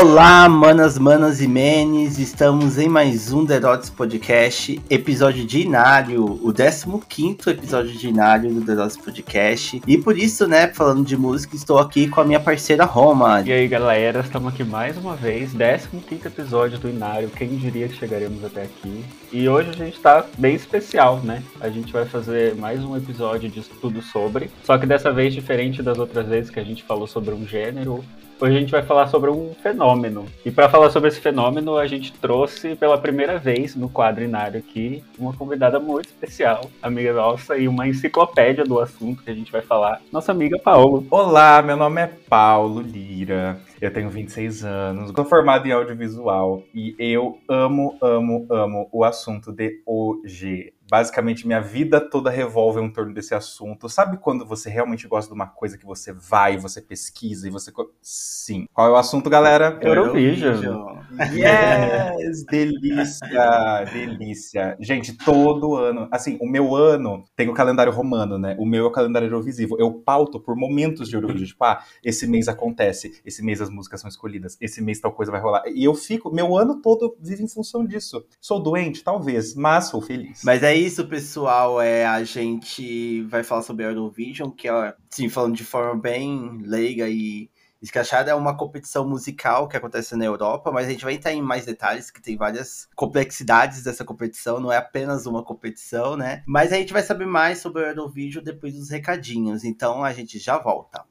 Olá, manas, manas e menes, estamos em mais um Derotes Podcast, episódio de Inário, o 15 episódio de Inário do Derotes Podcast. E por isso, né, falando de música, estou aqui com a minha parceira Roma. E aí, galera, estamos aqui mais uma vez, 15 episódio do Inário, quem diria que chegaremos até aqui. E hoje a gente está bem especial, né? A gente vai fazer mais um episódio de tudo sobre, só que dessa vez diferente das outras vezes que a gente falou sobre um gênero, Hoje a gente vai falar sobre um fenômeno. E para falar sobre esse fenômeno, a gente trouxe pela primeira vez no quadrinário aqui uma convidada muito especial, amiga nossa e uma enciclopédia do assunto que a gente vai falar, nossa amiga Paulo. Olá, meu nome é Paulo Lira. Eu tenho 26 anos, sou formado em audiovisual e eu amo, amo, amo o assunto de hoje basicamente minha vida toda revolve em torno desse assunto. Sabe quando você realmente gosta de uma coisa que você vai, você pesquisa e você. Sim. Qual é o assunto, galera? Eurovision. Yes! delícia! delícia. Gente, todo ano. Assim, o meu ano tem o calendário romano, né? O meu é o calendário Eurovisivo. Eu pauto por momentos de Eurovision. Tipo, ah, esse mês acontece, esse mês as músicas são escolhidas, esse mês tal coisa vai rolar. E eu fico, meu ano todo vive em função disso. Sou doente? Talvez, mas sou feliz. Mas aí isso, pessoal. É, a gente vai falar sobre a Eurovision, que é, sim, falando de forma bem leiga e escrachada, é uma competição musical que acontece na Europa, mas a gente vai entrar em mais detalhes, que tem várias complexidades dessa competição, não é apenas uma competição, né? Mas a gente vai saber mais sobre a Eurovision depois dos recadinhos, então a gente já volta.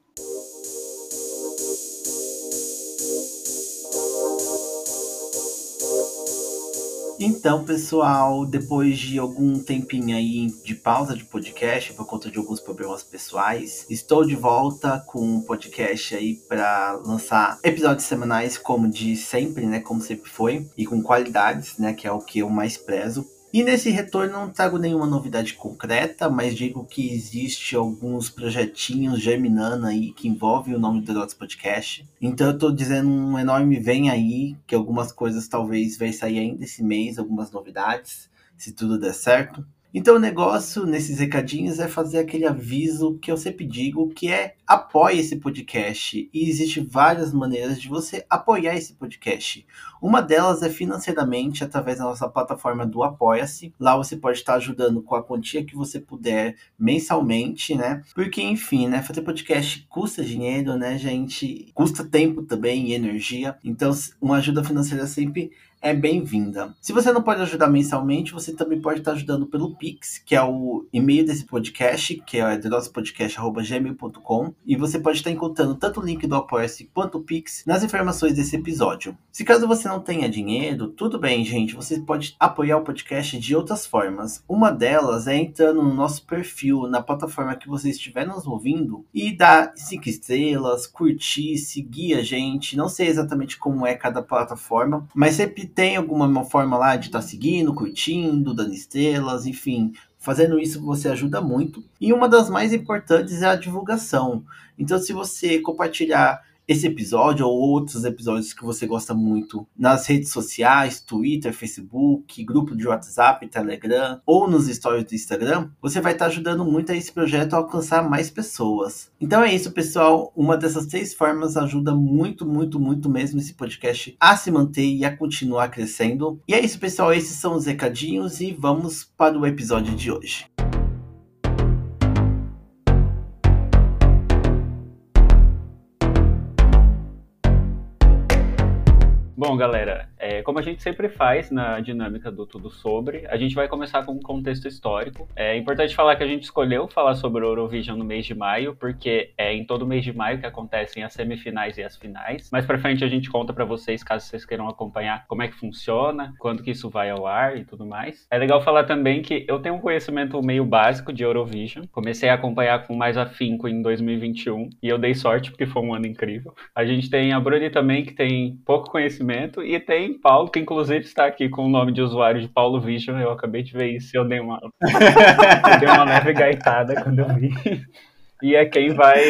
Então, pessoal, depois de algum tempinho aí de pausa de podcast por conta de alguns problemas pessoais, estou de volta com um podcast aí para lançar episódios semanais como de sempre, né, como sempre foi, e com qualidades, né, que é o que eu mais prezo e nesse retorno não trago nenhuma novidade concreta, mas digo que existe alguns projetinhos germinando aí que envolvem o nome do Dots Podcast. Então eu tô dizendo um enorme vem aí, que algumas coisas talvez vai sair ainda esse mês, algumas novidades, se tudo der certo. Então o negócio nesses recadinhos é fazer aquele aviso que eu sempre digo, que é apoie esse podcast. E existe várias maneiras de você apoiar esse podcast. Uma delas é financeiramente através da nossa plataforma do Apoia-se. Lá você pode estar ajudando com a quantia que você puder mensalmente, né? Porque enfim, né, fazer podcast custa dinheiro, né, gente? Custa tempo também e energia. Então, uma ajuda financeira sempre é bem-vinda. Se você não pode ajudar mensalmente, você também pode estar ajudando pelo Pix, que é o e-mail desse podcast, que é nosopodcast.gmail.com, e você pode estar encontrando tanto o link do Apoia-se quanto o Pix nas informações desse episódio. Se caso você não tenha dinheiro, tudo bem, gente, você pode apoiar o podcast de outras formas. Uma delas é entrando no nosso perfil, na plataforma que você estiver nos ouvindo, e dar cinco estrelas, curtir, seguir a gente. Não sei exatamente como é cada plataforma, mas sempre tem alguma forma lá de estar tá seguindo, curtindo, dando estrelas, enfim. Fazendo isso você ajuda muito. E uma das mais importantes é a divulgação. Então, se você compartilhar esse episódio ou outros episódios que você gosta muito nas redes sociais, Twitter, Facebook, grupo de WhatsApp, Telegram ou nos stories do Instagram, você vai estar ajudando muito a esse projeto a alcançar mais pessoas. Então é isso, pessoal. Uma dessas três formas ajuda muito, muito, muito mesmo esse podcast a se manter e a continuar crescendo. E é isso, pessoal. Esses são os recadinhos e vamos para o episódio de hoje. Bom, galera, é, como a gente sempre faz na dinâmica do Tudo Sobre, a gente vai começar com um contexto histórico. É importante falar que a gente escolheu falar sobre o Eurovision no mês de maio, porque é em todo mês de maio que acontecem as semifinais e as finais. Mais pra frente a gente conta para vocês, caso vocês queiram acompanhar, como é que funciona, quando que isso vai ao ar e tudo mais. É legal falar também que eu tenho um conhecimento meio básico de Eurovision. Comecei a acompanhar com mais afinco em 2021 e eu dei sorte porque foi um ano incrível. A gente tem a Bruni também, que tem pouco conhecimento conhecimento. E tem Paulo, que inclusive está aqui com o nome de usuário de Paulo Vision. Eu acabei de ver isso e eu dei uma, eu dei uma leve gaitada quando eu vi. E é quem vai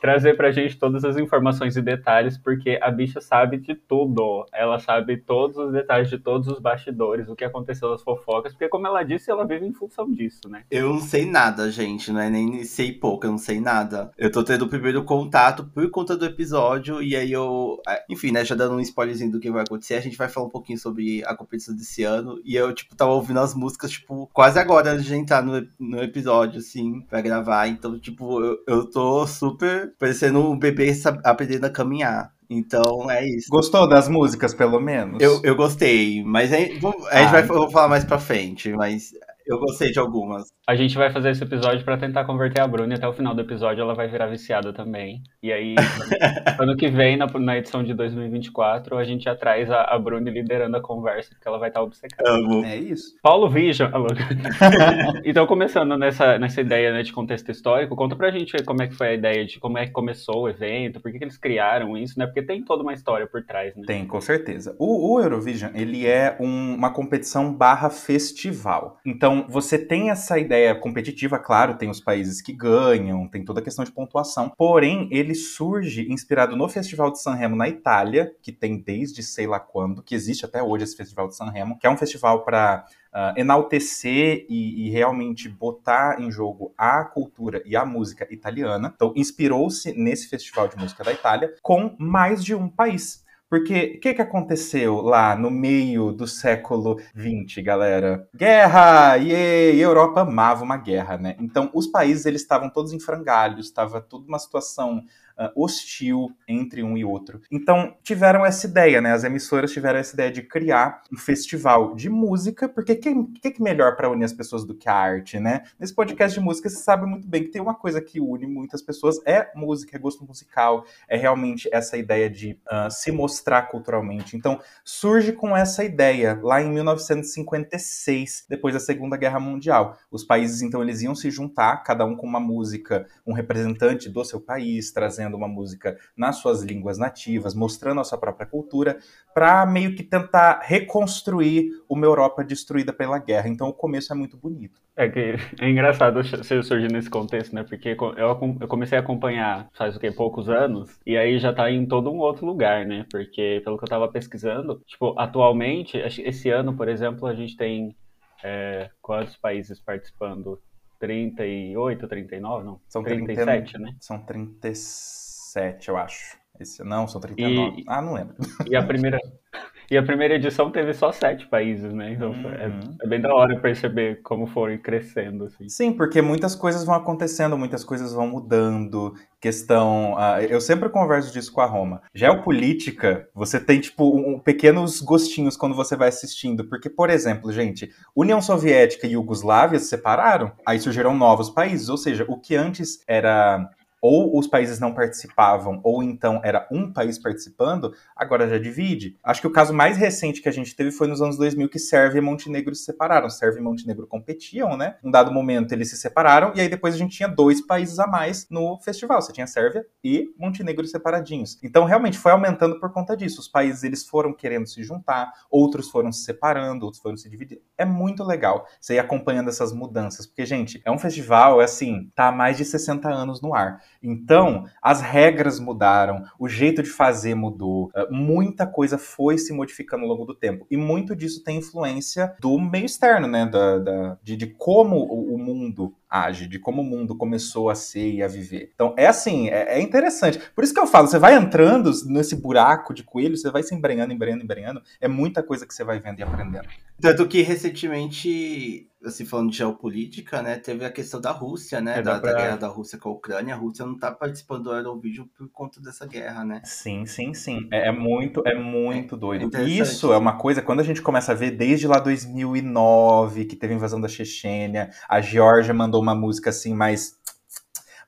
trazer pra gente todas as informações e detalhes, porque a bicha sabe de tudo. Ela sabe todos os detalhes de todos os bastidores, o que aconteceu nas fofocas, porque como ela disse, ela vive em função disso, né? Eu não sei nada, gente, não é nem sei pouco, eu não sei nada. Eu tô tendo o primeiro contato por conta do episódio, e aí eu. É, enfim, né, já dando um spoilerzinho do que vai acontecer, a gente vai falar um pouquinho sobre a competição desse ano. E eu, tipo, tava ouvindo as músicas, tipo, quase agora antes de entrar no, no episódio, assim, pra gravar. Então, tipo, eu, eu tô super parecendo um bebê aprendendo a caminhar. Então é isso. Gostou das músicas, pelo menos? Eu, eu gostei, mas a, a gente ah, vai então. falar mais pra frente, mas eu gostei de algumas. A gente vai fazer esse episódio para tentar converter a Bruna e até o final do episódio ela vai virar viciada também. E aí, ano que vem, na, na edição de 2024, a gente já traz a, a Bruna liderando a conversa, porque ela vai estar obcecada. Amo. É isso. Paulo Vision. então, começando nessa, nessa ideia né, de contexto histórico, conta pra gente como é que foi a ideia de como é que começou o evento, por que, que eles criaram isso, né? Porque tem toda uma história por trás, né? Tem, com certeza. O, o Eurovision, ele é um, uma competição barra festival. Então, você tem essa ideia competitiva, claro, tem os países que ganham, tem toda a questão de pontuação. Porém, ele surge inspirado no Festival de Sanremo na Itália, que tem desde sei lá quando, que existe até hoje esse Festival de Sanremo, que é um festival para uh, ah, enaltecer e, e, realmente botar em jogo a cultura e a música italiana. Então, inspirou-se nesse Festival de Música da Itália com mais de um país. Porque o que, que aconteceu lá no meio do século XX, galera? Guerra! E a Europa amava uma guerra, né? Então, os países eles estavam todos em frangalhos, estava tudo uma situação hostil entre um e outro. Então, tiveram essa ideia, né? As emissoras tiveram essa ideia de criar um festival de música, porque o que, que melhor para unir as pessoas do que a arte, né? Nesse podcast de música, você sabe muito bem que tem uma coisa que une muitas pessoas, é música, é gosto musical, é realmente essa ideia de uh, se mostrar culturalmente. Então, surge com essa ideia lá em 1956, depois da Segunda Guerra Mundial. Os países, então, eles iam se juntar, cada um com uma música, um representante do seu país, trazendo fazendo uma música nas suas línguas nativas, mostrando a sua própria cultura, para meio que tentar reconstruir uma Europa destruída pela guerra. Então o começo é muito bonito. É que é engraçado você surgir nesse contexto, né? Porque eu comecei a acompanhar faz o que poucos anos e aí já tá em todo um outro lugar, né? Porque pelo que eu tava pesquisando, tipo, atualmente, esse ano, por exemplo, a gente tem é, quantos países participando? 38, 39, não? São 37, 30, né? São 37, eu acho. Esse, não, são 39. E, ah, não lembro. E a primeira, e a primeira edição teve só sete países, né? Então é, uhum. é, é, bem da hora perceber como foi crescendo. Assim. Sim, porque muitas coisas vão acontecendo, muitas coisas vão mudando. Questão. Uh, eu sempre converso disso com a Roma. Geopolítica, você tem, tipo, um, pequenos gostinhos quando você vai assistindo. Porque, por exemplo, gente, União Soviética e Iugoslávia se separaram, aí surgiram novos países. Ou seja, o que antes era ou os países não participavam, ou então era um país participando, agora já divide. Acho que o caso mais recente que a gente teve foi nos anos 2000 que Sérvia e Montenegro se separaram. Sérvia e Montenegro competiam, né? Um dado momento eles se separaram e aí depois a gente tinha dois países a mais no festival. Você tinha Sérvia e Montenegro separadinhos. Então realmente foi aumentando por conta disso. Os países eles foram querendo se juntar, outros foram se separando, outros foram se dividindo. É muito legal você ir acompanhando essas mudanças, porque gente, é um festival, é assim, tá há mais de 60 anos no ar. Então, as regras mudaram, o jeito de fazer mudou, eh, muita coisa foi se modificando ao longo do tempo. E muito disso tem influência do meio externo, né? Da, da de, de, como o mundo age, de como o mundo começou a ser e a viver. Então, é assim, é, é, interessante. Por isso que eu falo, você vai entrando nesse buraco de coelho, você vai se embrenhando, embrenhando, embrenhando. É muita coisa que você vai vendo e aprendendo. Tanto que recentemente assim, falando de geopolítica, né, teve a questão da Rússia, né, é, da, pra... da, guerra da Rússia com a Ucrânia. A Rússia não tá participando do Eurovision por conta dessa guerra, né? Sim, sim, sim. É, é muito, é muito é, doido. Isso é uma coisa, quando a gente começa a ver desde lá 2009, que teve a invasão da Chechênia, a Geórgia mandou uma música assim mais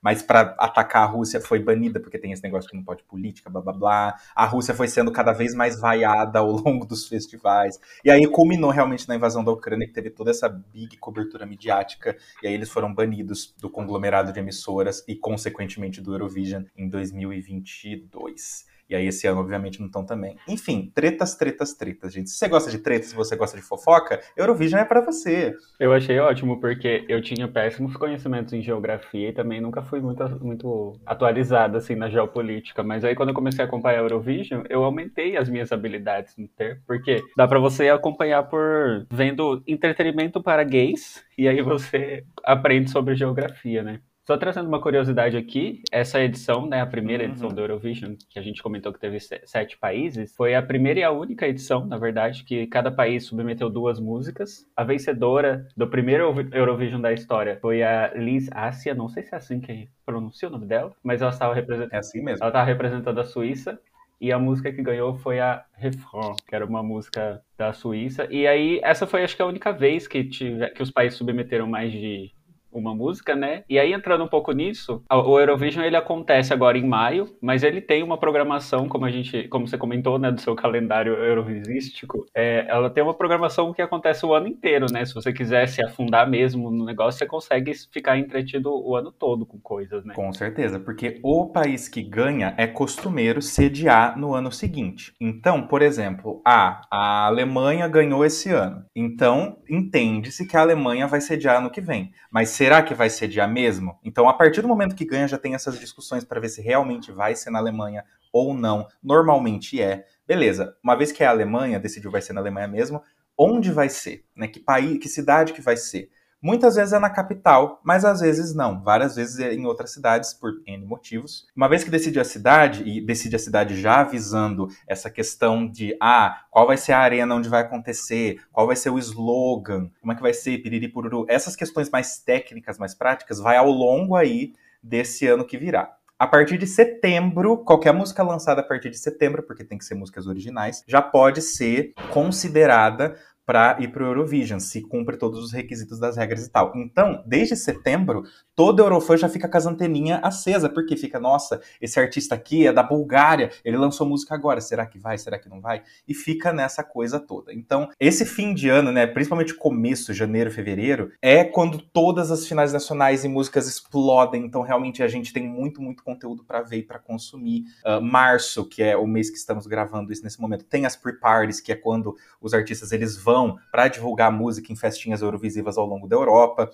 mas para atacar a Rússia foi banida, porque tem esse negócio que não pode política, blá blá blá. A Rússia foi sendo cada vez mais vaiada ao longo dos festivais. E aí culminou realmente na invasão da Ucrânia, que teve toda essa big cobertura midiática, e aí eles foram banidos do conglomerado de emissoras e, consequentemente, do Eurovision em 2022. E aí esse ano, obviamente, não estão também. Enfim, tretas, tretas, tretas, gente. Se você gosta de tretas, se você gosta de fofoca, Eurovision é para você. Eu achei ótimo, porque eu tinha péssimos conhecimentos em geografia e também nunca fui muito, muito atualizado, assim, na geopolítica. Mas aí, quando eu comecei a acompanhar Eurovision, eu aumentei as minhas habilidades no ter, porque dá para você acompanhar por vendo entretenimento para gays, e aí você aprende sobre geografia, né? Só trazendo uma curiosidade aqui, essa edição, né, a primeira edição uhum. do Eurovision, que a gente comentou que teve sete países, foi a primeira e a única edição, na verdade, que cada país submeteu duas músicas. A vencedora do primeiro Eurovision da história foi a Liz Assia, não sei se é assim que pronuncia o nome dela, mas ela estava representando. É assim mesmo. Ela estava representando a Suíça. E a música que ganhou foi a Refrain, que era uma música da Suíça. E aí, essa foi acho que a única vez que, tive, que os países submeteram mais de uma música, né? E aí entrando um pouco nisso, o Eurovision ele acontece agora em maio, mas ele tem uma programação, como a gente, como você comentou, né, do seu calendário eurovisístico, é, ela tem uma programação que acontece o ano inteiro, né? Se você quiser se afundar mesmo no negócio, você consegue ficar entretido o ano todo com coisas, né? Com certeza, porque o país que ganha é costumeiro sediar no ano seguinte. Então, por exemplo, a, a Alemanha ganhou esse ano. Então, entende-se que a Alemanha vai sediar ano que vem. Mas será que vai sediar mesmo? Então, a partir do momento que ganha, já tem essas discussões para ver se realmente vai ser na Alemanha ou não. Normalmente é. Beleza, uma vez que é a Alemanha, decidiu vai ser na Alemanha mesmo, onde vai ser? Né? Que país, que cidade que vai ser? Muitas vezes é na capital, mas às vezes não. Várias vezes é em outras cidades, por N motivos. Uma vez que decide a cidade, e decide a cidade já avisando essa questão de ah, qual vai ser a arena onde vai acontecer, qual vai ser o slogan, como é que vai ser, piriri pururu. Essas questões mais técnicas, mais práticas, vai ao longo aí desse ano que virá. A partir de setembro, qualquer música lançada a partir de setembro, porque tem que ser músicas originais, já pode ser considerada para ir para o Eurovision, se cumpre todos os requisitos das regras e tal. Então, desde setembro, todo Eurofã já fica com as anteninhas acesa, porque fica, nossa, esse artista aqui é da Bulgária, ele lançou música agora, será que vai, será que não vai? E fica nessa coisa toda. Então, esse fim de ano, né, principalmente começo, janeiro, fevereiro, é quando todas as finais nacionais e músicas explodem, então realmente a gente tem muito, muito conteúdo para ver e para consumir. Uh, março, que é o mês que estamos gravando isso nesse momento, tem as pre-parties, que é quando os artistas eles vão para divulgar música em festinhas eurovisivas ao longo da Europa.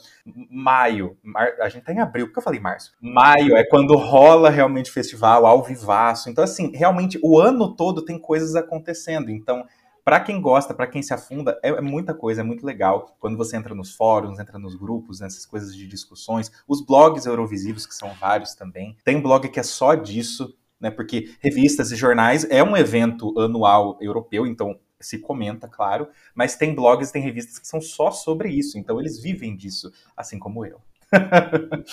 Maio, mar... a gente tá em abril, porque eu falei março. Maio é quando rola realmente festival, ao vivaço. Então, assim, realmente o ano todo tem coisas acontecendo. Então, para quem gosta, para quem se afunda, é, é, muita coisa, é muito legal. Quando você entra nos fóruns, entra nos grupos, nessas coisas de discussões, os blogs eurovisivos, que são vários também. Tem blog que é só disso, né? Porque revistas e jornais é um evento anual europeu, então se comenta, claro, mas tem blogs, tem revistas que são só sobre isso, então eles vivem disso, assim como eu.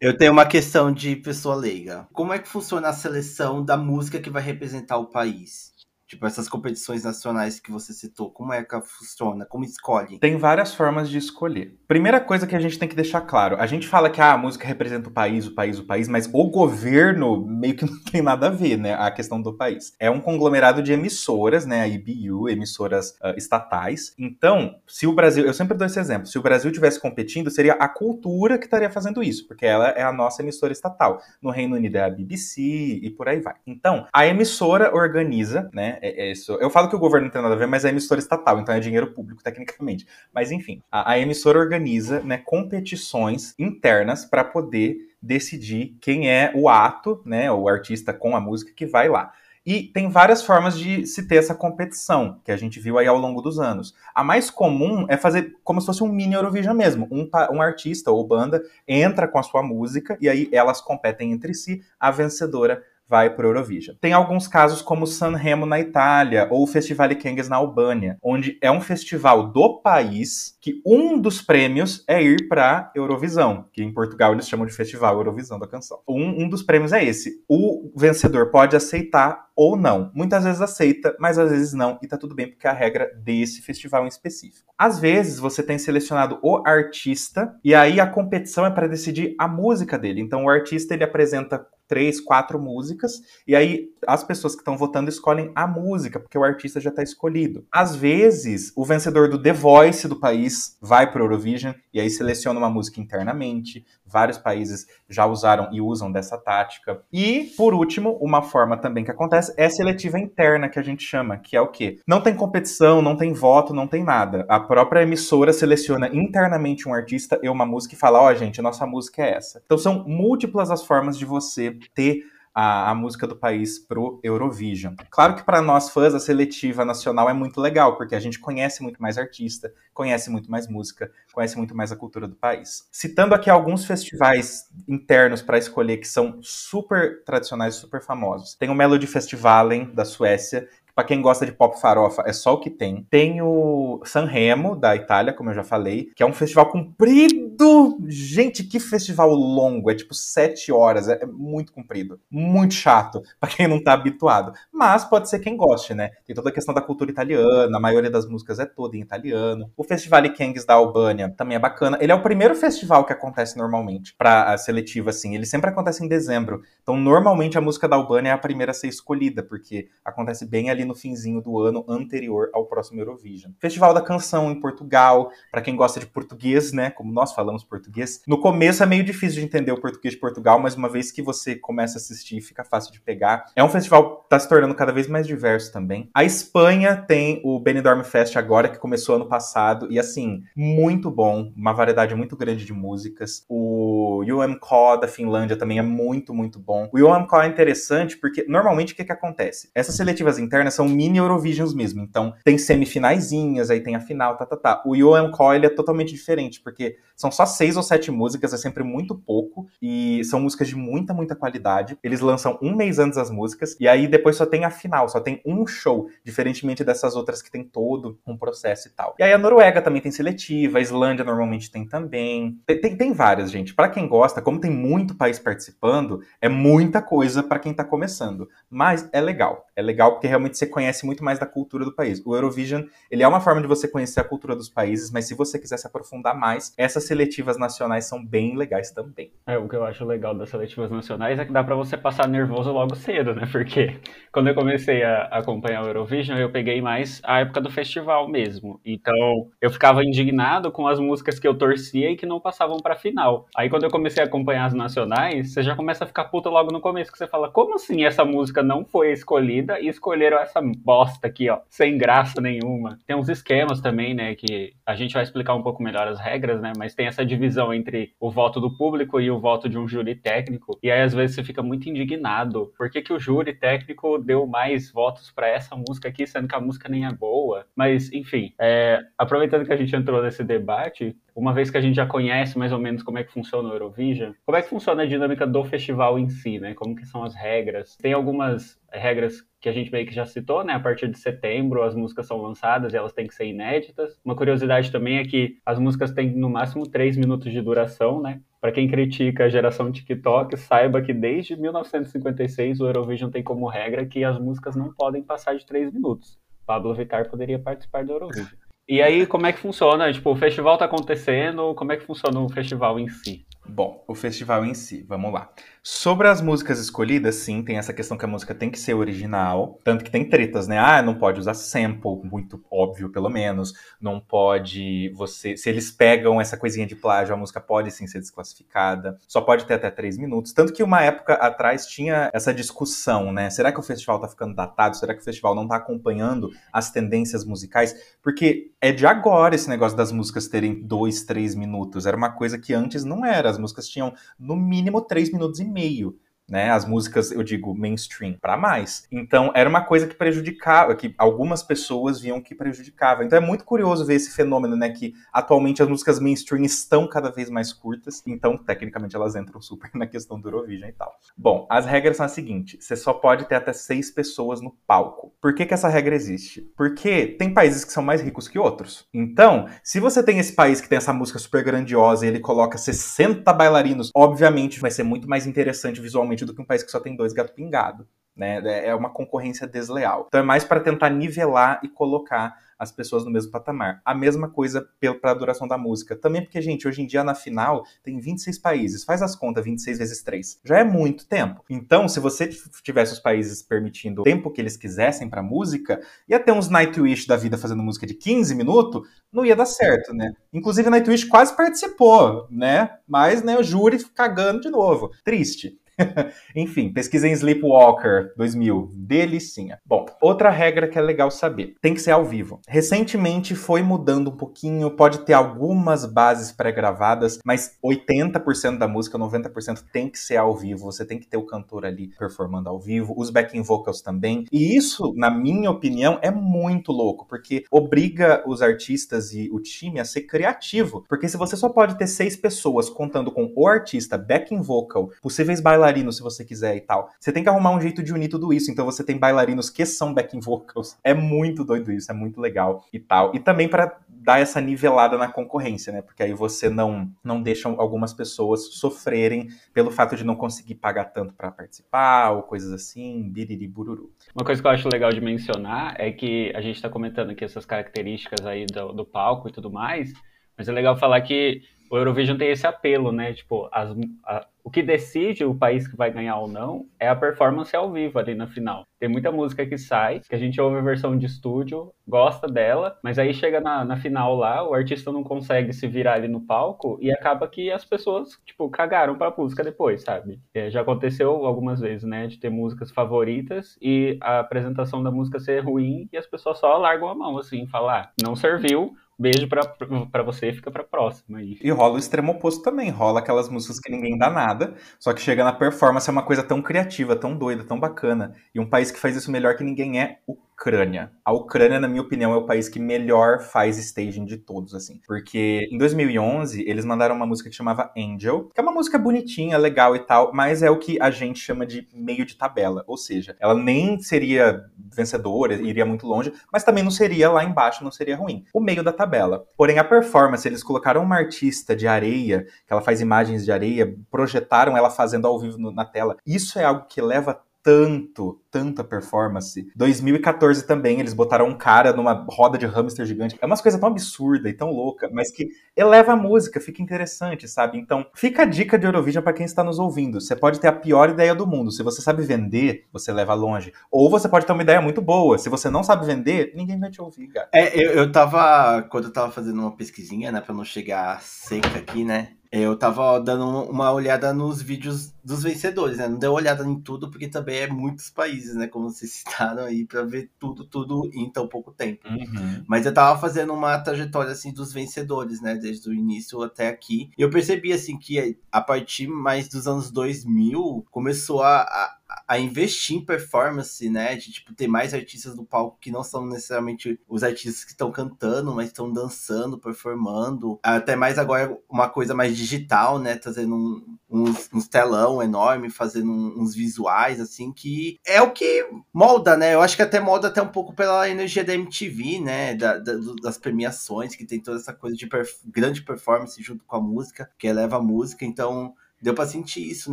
eu tenho uma questão de pessoa leiga. Como é que funciona a seleção da música que vai representar o país? Tipo, essas competições nacionais que você citou, como é que funciona? Como escolhe? Tem várias formas de escolher. Primeira coisa que a gente tem que deixar claro: a gente fala que ah, a música representa o país, o país, o país, mas o governo meio que não tem nada a ver, né? A questão do país. É um conglomerado de emissoras, né? A IBU, emissoras uh, estatais. Então, se o Brasil. Eu sempre dou esse exemplo: se o Brasil tivesse competindo, seria a cultura que estaria fazendo isso, porque ela é a nossa emissora estatal. No Reino Unido é a BBC e por aí vai. Então, a emissora organiza, né? É, é isso. Eu falo que o governo não tem nada a ver, mas é emissora estatal, então é dinheiro público, tecnicamente. Mas enfim, a, a emissora organiza né, competições internas para poder decidir quem é o ato, né, o artista com a música que vai lá. E tem várias formas de se ter essa competição, que a gente viu aí ao longo dos anos. A mais comum é fazer como se fosse um mini Eurovision mesmo. Um, um artista ou banda entra com a sua música e aí elas competem entre si. A vencedora vai para o Eurovision. Tem alguns casos como Sanremo na Itália ou o Festival Kengas na Albânia, onde é um festival do país que um dos prêmios é ir para Eurovisão, que em Portugal eles chamam de Festival Eurovisão da canção. Um, um dos prêmios é esse. O vencedor pode aceitar ou não. Muitas vezes aceita, mas às vezes não, e tá tudo bem porque é a regra desse festival em específico. Às vezes você tem selecionado o artista e aí a competição é para decidir a música dele. Então o artista ele apresenta três, quatro músicas, e aí as pessoas que estão votando escolhem a música, porque o artista já está escolhido. Às vezes, o vencedor do The Voice do país vai para o Eurovision, e aí seleciona uma música internamente, vários países já usaram e usam dessa tática. E, por último, uma forma também que acontece é a seletiva interna, que a gente chama, que é o quê? Não tem competição, não tem voto, não tem nada. A própria emissora seleciona internamente um artista e uma música e fala: ó, oh, gente, nossa música é essa. Então são múltiplas as formas de você ter a, a, música do país pro Eurovision. Claro que para nós fãs a seletiva nacional é muito legal, porque a gente conhece muito mais artista, conhece muito mais música, conhece muito mais a cultura do país. Citando aqui alguns festivais internos para escolher que são super tradicionais, super famosos. Tem o Melody Festivalen da Suécia, para quem gosta de pop farofa, é só o que tem. Tem o Sanremo, da Itália, como eu já falei, que é um festival comprido. Gente, que festival longo. É tipo sete horas. É muito comprido. Muito chato, para quem não tá habituado. Mas pode ser quem goste, né? Tem toda a questão da cultura italiana, a maioria das músicas é toda em italiano. O Festival Kings da Albânia também é bacana. Ele é o primeiro festival que acontece normalmente para a seletiva, assim. Ele sempre acontece em dezembro. Então, normalmente a música da Albânia é a primeira a ser escolhida, porque acontece bem ali no finzinho do ano anterior ao próximo Eurovision. Festival da Canção em Portugal, para quem gosta de português, né, como nós falamos português. No começo é meio difícil de entender o português de Portugal, mas uma vez que você começa a assistir, fica fácil de pegar. É um festival que tá se tornando cada vez mais diverso também. A Espanha tem o Benidorm Fest agora, que começou ano passado, e assim, muito bom, uma variedade muito grande de músicas. O UMCO da Finlândia também é muito, muito bom. O UMCO é interessante porque normalmente o que, que acontece? Essas seletivas internas são mini Eurovisions mesmo. Então, tem semifinaisinhas, aí tem a final, tá, tá, tá. O Yo Call, é totalmente diferente, porque são só seis ou sete músicas, é sempre muito pouco, e são músicas de muita, muita qualidade. Eles lançam um mês antes as músicas, e aí depois só tem a final, só tem um show, diferentemente dessas outras que tem todo um processo e tal. E aí a Noruega também tem seletiva, a Islândia normalmente tem também. Tem, tem, tem várias, gente. Para quem gosta, como tem muito país participando, é muita coisa para quem tá começando. Mas é legal. É legal porque realmente você conhece muito mais da cultura do país. O Eurovision, ele é uma forma de você conhecer a cultura dos países, mas se você quiser se aprofundar mais, essas seletivas nacionais são bem legais também. É, o que eu acho legal das seletivas nacionais é que dá para você passar nervoso logo cedo, né? Porque quando eu comecei a acompanhar o Eurovision, eu peguei mais a época do festival mesmo. Então, eu ficava indignado com as músicas que eu torcia e que não passavam para final. Aí quando eu comecei a acompanhar as nacionais, você já começa a ficar puta logo no começo, que você fala: "Como assim essa música não foi escolhida e escolheram essa bosta aqui, ó, sem graça nenhuma. Tem uns esquemas também, né, que a gente vai explicar um pouco melhor as regras, né, mas tem essa divisão entre o voto do público e o voto de um júri técnico. E aí às vezes você fica muito indignado. Por que, que o júri técnico deu mais votos para essa música aqui, sendo que a música nem é boa? Mas, enfim, é, aproveitando que a gente entrou nesse debate, uma vez que a gente já conhece mais ou menos como é que funciona o Eurovision, como é que funciona a dinâmica do festival em si, né? Como que são as regras? Tem algumas regras que a gente meio que já citou, né? A partir de setembro as músicas são lançadas e elas têm que ser inéditas. Uma curiosidade também é que as músicas têm no máximo três minutos de duração, né? Para quem critica a geração TikTok, saiba que desde 1956 o Eurovision tem como regra que as músicas não podem passar de três minutos. Pablo Vittar poderia participar do Eurovision. E aí, como é que funciona? Tipo, o festival tá acontecendo, como é que funciona o festival em si? Bom, o festival em si, vamos lá. Sobre as músicas escolhidas, sim, tem essa questão que a música tem que ser original. Tanto que tem tretas, né? Ah, não pode usar sample, muito óbvio, pelo menos. Não pode você. Se eles pegam essa coisinha de plágio, a música pode sim ser desclassificada. Só pode ter até três minutos. Tanto que uma época atrás tinha essa discussão, né? Será que o festival tá ficando datado? Será que o festival não tá acompanhando as tendências musicais? Porque é de agora esse negócio das músicas terem dois, três minutos. Era uma coisa que antes não era. As músicas tinham no mínimo três minutos e meio né? As músicas, eu digo, mainstream, para mais. Então, era uma coisa que prejudicava, que algumas pessoas viam que prejudicava. Então, é muito curioso ver esse fenômeno, né? Que atualmente as músicas mainstream estão cada vez mais curtas, então, tecnicamente, elas entram super na questão do Eurovision e tal. Bom, as regras são as seguintes: você só pode ter até seis pessoas no palco. Por que, que essa regra existe? Porque tem países que são mais ricos que outros. Então, se você tem esse país que tem essa música super grandiosa e ele coloca 60 bailarinos, obviamente vai ser muito mais interessante visualmente do que um país que só tem dois gato pingado. Né? É uma concorrência desleal. Então é mais para tentar nivelar e colocar as pessoas no mesmo patamar. A mesma coisa para a duração da música. Também porque, gente, hoje em dia na final tem 26 países. Faz as contas, 26 vezes 3. Já é muito tempo. Então, se você tivesse os países permitindo o tempo que eles quisessem para música, ia ter uns Nightwish da vida fazendo música de 15 minutos, não ia dar certo, né? Inclusive, Nightwish quase participou, né? Mas, né, o júri cagando de novo. Triste. Enfim, pesquisem Sleepwalker 2000. Delicinha. Bom, outra regra que é legal saber: tem que ser ao vivo. Recentemente foi mudando um pouquinho, pode ter algumas bases pré-gravadas, mas 80% da música, 90% tem que ser ao vivo. Você tem que ter o cantor ali performando ao vivo, os backing vocals também. E isso, na minha opinião, é muito louco, porque obriga os artistas e o time a ser criativo. Porque se você só pode ter seis pessoas contando com o artista, backing vocal, possíveis bailarinos, bailarinos se você quiser e tal. Você tem que arrumar um jeito de unir tudo isso. Então você tem bailarinos que são backing vocals. É muito doido isso, é muito legal e tal. E também para dar essa nivelada na concorrência, né? Porque aí você não não deixa algumas pessoas sofrerem pelo fato de não conseguir pagar tanto para participar ou coisas assim, biriri bururu. Uma coisa que eu acho legal de mencionar é que a gente está comentando aqui essas características aí do, do palco e tudo mais, mas é legal falar que o Eurovision tem esse apelo, né? Tipo, as, a, o que decide o país que vai ganhar ou não é a performance ao vivo ali na final. Tem muita música que sai, que a gente ouve a versão de estúdio, gosta dela, mas aí chega na, na final lá, o artista não consegue se virar ali no palco e acaba que as pessoas, tipo, cagaram pra música depois, sabe? É, já aconteceu algumas vezes, né? De ter músicas favoritas e a apresentação da música ser ruim e as pessoas só largam a mão, assim, falar, ah, não serviu, beijo para você fica pra próxima. E... e rola o extremo oposto também. Rola aquelas músicas que ninguém dá nada, só que chega na performance é uma coisa tão criativa, tão doida, tão bacana. E um país que faz isso melhor que ninguém é o Ucrânia. A Ucrânia, na minha opinião, é o país que melhor faz staging de todos, assim. Porque em 2011, eles mandaram uma música que chamava Angel, que é uma música bonitinha, legal e tal, mas é o que a gente chama de meio de tabela. Ou seja, ela nem seria vencedora, iria muito longe, mas também não seria lá embaixo, não seria ruim. O meio da tabela. Porém, a performance, eles colocaram uma artista de areia, que ela faz imagens de areia, projetaram ela fazendo ao vivo no, na tela. Isso é algo que leva tanto, tanta performance. 2014 também, eles botaram um cara numa roda de hamster gigante. É umas coisas tão absurda e tão louca, mas que eleva a música, fica interessante, sabe? Então, fica a dica de Eurovision para quem está nos ouvindo. Você pode ter a pior ideia do mundo. Se você sabe vender, você leva longe. Ou você pode ter uma ideia muito boa. Se você não sabe vender, ninguém vai te ouvir, cara. É, eu, eu tava. Quando eu tava fazendo uma pesquisinha, né, pra não chegar seca aqui, né? Eu tava dando uma olhada nos vídeos dos vencedores, né? Não deu olhada em tudo, porque também é muitos países, né? Como vocês citaram aí, para ver tudo, tudo em tão pouco tempo. Uhum. Mas eu tava fazendo uma trajetória, assim, dos vencedores, né? Desde o início até aqui. E eu percebi, assim, que a partir mais dos anos 2000, começou a, a a investir em performance, né? De tipo ter mais artistas no palco que não são necessariamente os artistas que estão cantando, mas estão dançando, performando. Até mais agora uma coisa mais digital, né? Trazendo um, uns, uns telão enorme, fazendo uns visuais assim que é o que molda, né? Eu acho que até molda até um pouco pela energia da MTV, né? Da, da, das premiações que tem toda essa coisa de perf grande performance junto com a música, que eleva a música. Então deu pra sentir isso,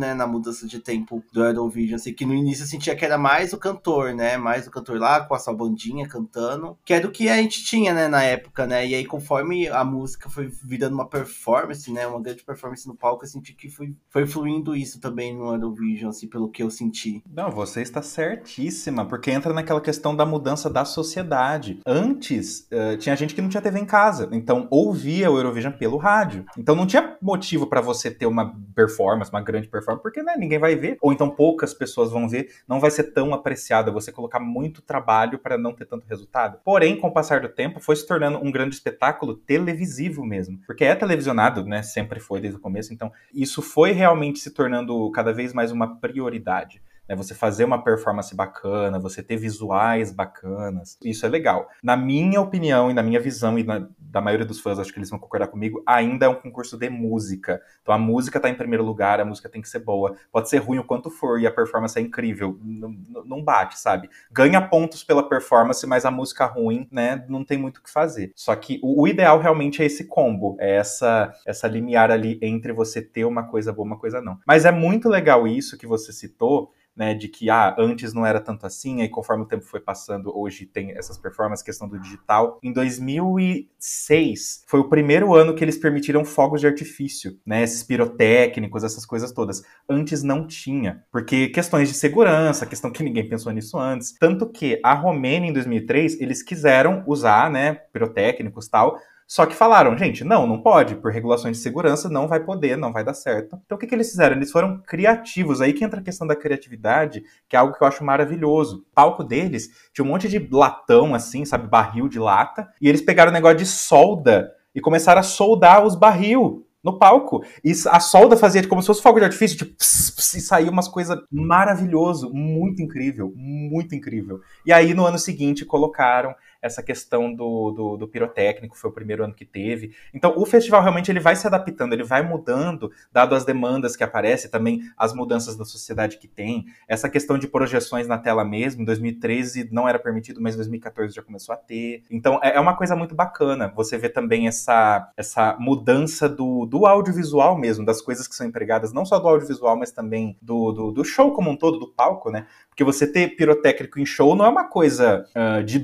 né, na mudança de tempo do Eurovision, assim, que no início eu sentia que era mais o cantor, né, mais o cantor lá com a sua bandinha cantando, que é do que a gente tinha, né, na época, né, e aí conforme a música foi virando uma performance, né, uma grande performance no palco, eu senti que foi, foi fluindo isso também no Eurovision, assim, pelo que eu senti. Não, você está certíssima, porque entra naquela questão da mudança da sociedade. Antes, uh, tinha gente que não tinha TV em casa, então ouvia o Eurovision pelo rádio. Então não tinha motivo para você ter uma performance performance, uma grande performance, porque né, ninguém vai ver, ou então poucas pessoas vão ver, não vai ser tão apreciada você colocar muito trabalho para não ter tanto resultado. Porém, com o passar do tempo, foi se tornando um grande espetáculo televisivo mesmo, porque é televisionado, né, sempre foi desde o começo, então isso foi realmente se tornando cada vez mais uma prioridade né? Você fazer uma performance bacana, você ter visuais bacanas, isso é legal. Na minha opinião e na minha visão e na, da maioria dos fãs, acho que eles vão concordar comigo, ainda é um concurso de música. Então a música tá em primeiro lugar, a música tem que ser boa. Pode ser ruim o quanto for e a performance é incrível, não, bate, sabe? Ganha pontos pela performance, mas a música ruim, né, não tem muito o que fazer. Só que o, o ideal realmente é esse combo, é essa essa limiar ali entre você ter uma coisa boa, uma coisa não. Mas é muito legal isso que você citou né, de que ah, antes não era tanto assim, aí conforme o tempo foi passando, hoje tem essas performances, questão do digital. Em 2006 foi o primeiro ano que eles permitiram fogos de artifício, né, esses pirotécnicos, essas coisas todas. Antes não tinha, porque questões de segurança, questão que ninguém pensou nisso antes. Tanto que a Romênia em 2003 eles quiseram usar, né, pirotécnicos tal, só que falaram, gente, não, não pode, por regulações de segurança, não vai poder, não vai dar certo. Então o que, que eles fizeram? Eles foram criativos. Aí que entra a questão da criatividade, que é algo que eu acho maravilhoso. O palco deles tinha um monte de latão, assim, sabe, barril de lata, e eles pegaram o negócio de solda e começaram a soldar os barril no palco. E a solda fazia como se fosse fogo de artifício, tipo, pss, pss, e saía umas coisas maravilhoso, muito incrível, muito incrível. E aí no ano seguinte colocaram essa questão do, do, do, pirotécnico, foi o primeiro ano que teve. Então, o festival realmente ele vai se adaptando, ele vai mudando, dado as demandas que aparecem, também as mudanças da sociedade que tem. Essa questão de projeções na tela mesmo, em 2013 não era permitido, mas em 2014 já começou a ter. Então, é, é uma coisa muito bacana você ver também essa, essa mudança do, do audiovisual mesmo, das coisas que são empregadas, não só do audiovisual, mas também do, do, do show como um todo, do palco, né? Porque você ter pirotécnico em show não é uma coisa uh, de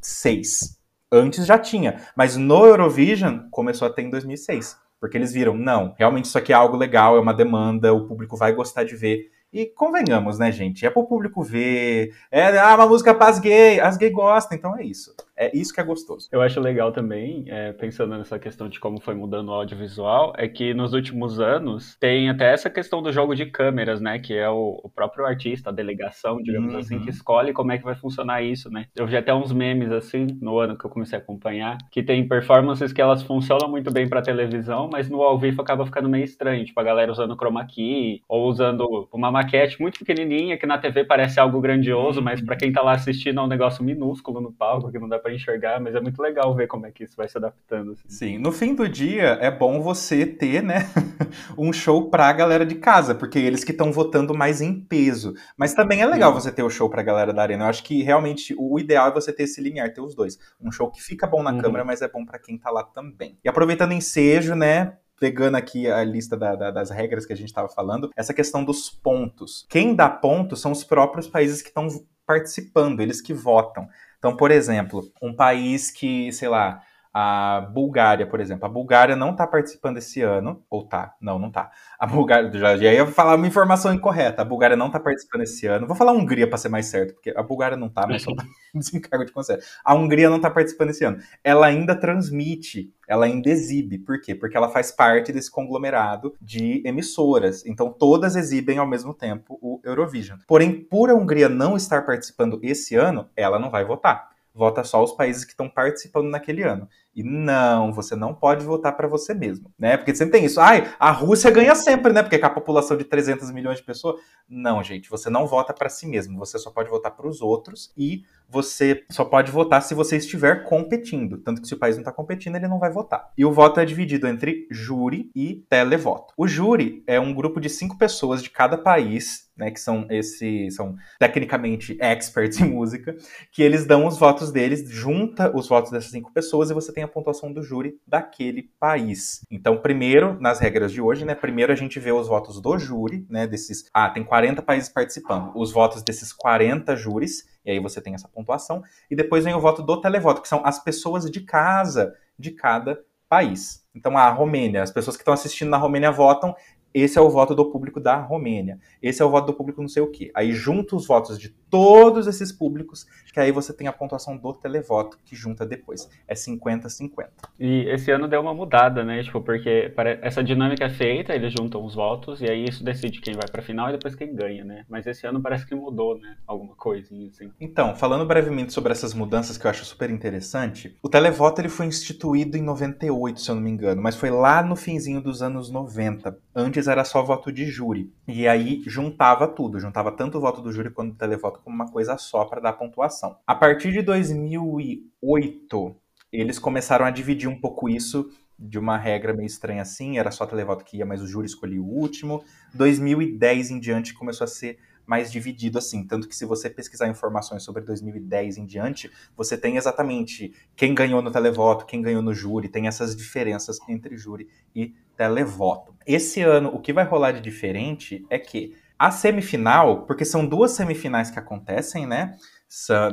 2006. Antes já tinha, mas no Eurovision começou a ter em 2006. Porque eles viram, não, realmente isso aqui é algo legal, é uma demanda, o público vai gostar de ver. E convenhamos, né, gente? É pro público ver. É ah, uma música paz gay, as gays gostam, então é isso. É isso que é gostoso. Eu acho legal também, é, pensando nessa questão de como foi mudando o audiovisual, é que nos últimos anos tem até essa questão do jogo de câmeras, né? Que é o, o próprio artista, a delegação, digamos assim, uhum. assim, que escolhe como é que vai funcionar isso, né? Eu vi até uns memes assim no ano que eu comecei a acompanhar, que tem performances que elas funcionam muito bem para televisão, mas no ao vivo acaba ficando meio estranho, tipo a galera usando chroma key ou usando uma maquete muito pequenininha que na TV parece algo grandioso, uhum. mas para quem tá lá assistindo é um negócio minúsculo no palco que não dá para enxergar, mas é muito legal ver como é que isso vai se adaptando. Assim. Sim, no fim do dia é bom você ter, né, um show pra galera de casa, porque eles que estão votando mais em peso. Mas também é legal você ter o show pra galera da arena. Eu acho que realmente o ideal é você ter esse limiar, ter os dois. Um show que fica bom na uhum. câmera, mas é bom para quem tá lá também. E aproveitando ensejo, né, pegando aqui a lista da, da, das regras que a gente estava falando, essa questão dos pontos. Quem dá pontos são os próprios países que estão participando, eles que votam. Então, por exemplo, um país que, sei lá, a Bulgária, por exemplo. A Bulgária não está participando esse ano, ou tá? Não, não tá. A Bulgária, já, já ia falar uma informação incorreta. A Bulgária não está participando esse ano. Vou falar Hungria para ser mais certo, porque a Bulgária não está, mas só desencargo de conselho. A Hungria não está participando esse ano. Ela ainda transmite, ela ainda exibe. Por quê? Porque ela faz parte desse conglomerado de emissoras. Então todas exibem ao mesmo tempo o Eurovision. Porém, por a Hungria não estar participando esse ano, ela não vai votar vota só os países que estão participando naquele ano. E não, você não pode votar para você mesmo, né? Porque sempre tem isso. Ai, a Rússia ganha sempre, né? Porque com a população de 300 milhões de pessoas. Não, gente, você não vota para si mesmo. Você só pode votar para os outros e você só pode votar se você estiver competindo. Tanto que se o país não está competindo, ele não vai votar. E o voto é dividido entre júri e televoto. O júri é um grupo de cinco pessoas de cada país né, que são esse são tecnicamente experts em música, que eles dão os votos deles, junta os votos dessas cinco pessoas e você tem a pontuação do júri daquele país. Então, primeiro, nas regras de hoje, né, primeiro a gente vê os votos do júri, né, desses, ah, tem 40 países participando, os votos desses 40 júris, e aí você tem essa pontuação, e depois vem o voto do televoto, que são as pessoas de casa de cada país. Então, a Romênia, as pessoas que estão assistindo na Romênia votam esse é o voto do público da Romênia. Esse é o voto do público não sei o quê. Aí junta os votos de todos esses públicos, que aí você tem a pontuação do televoto, que junta depois. É 50-50. E esse ano deu uma mudada, né? Tipo, porque essa dinâmica é feita, eles juntam os votos, e aí isso decide quem vai pra final e depois quem ganha, né? Mas esse ano parece que mudou, né? Alguma coisinha assim. Então, falando brevemente sobre essas mudanças que eu acho super interessante, o televoto ele foi instituído em 98, se eu não me engano, mas foi lá no finzinho dos anos 90, antes antes era só voto de júri. E aí juntava tudo, juntava tanto o voto do júri quanto o televoto como uma coisa só para dar pontuação. A partir de 2008, eles começaram a dividir um pouco isso de uma regra meio estranha assim, era só televoto que ia, mas o júri escolhia o último. 2010 em diante começou a ser mais dividido assim. Tanto que se você pesquisar informações sobre 2010 em diante, você tem exatamente quem ganhou no televoto, quem ganhou no júri, tem essas diferenças entre júri e televoto. Esse ano, o que vai rolar de diferente é que A semifinal, porque são duas semifinais que acontecem, né?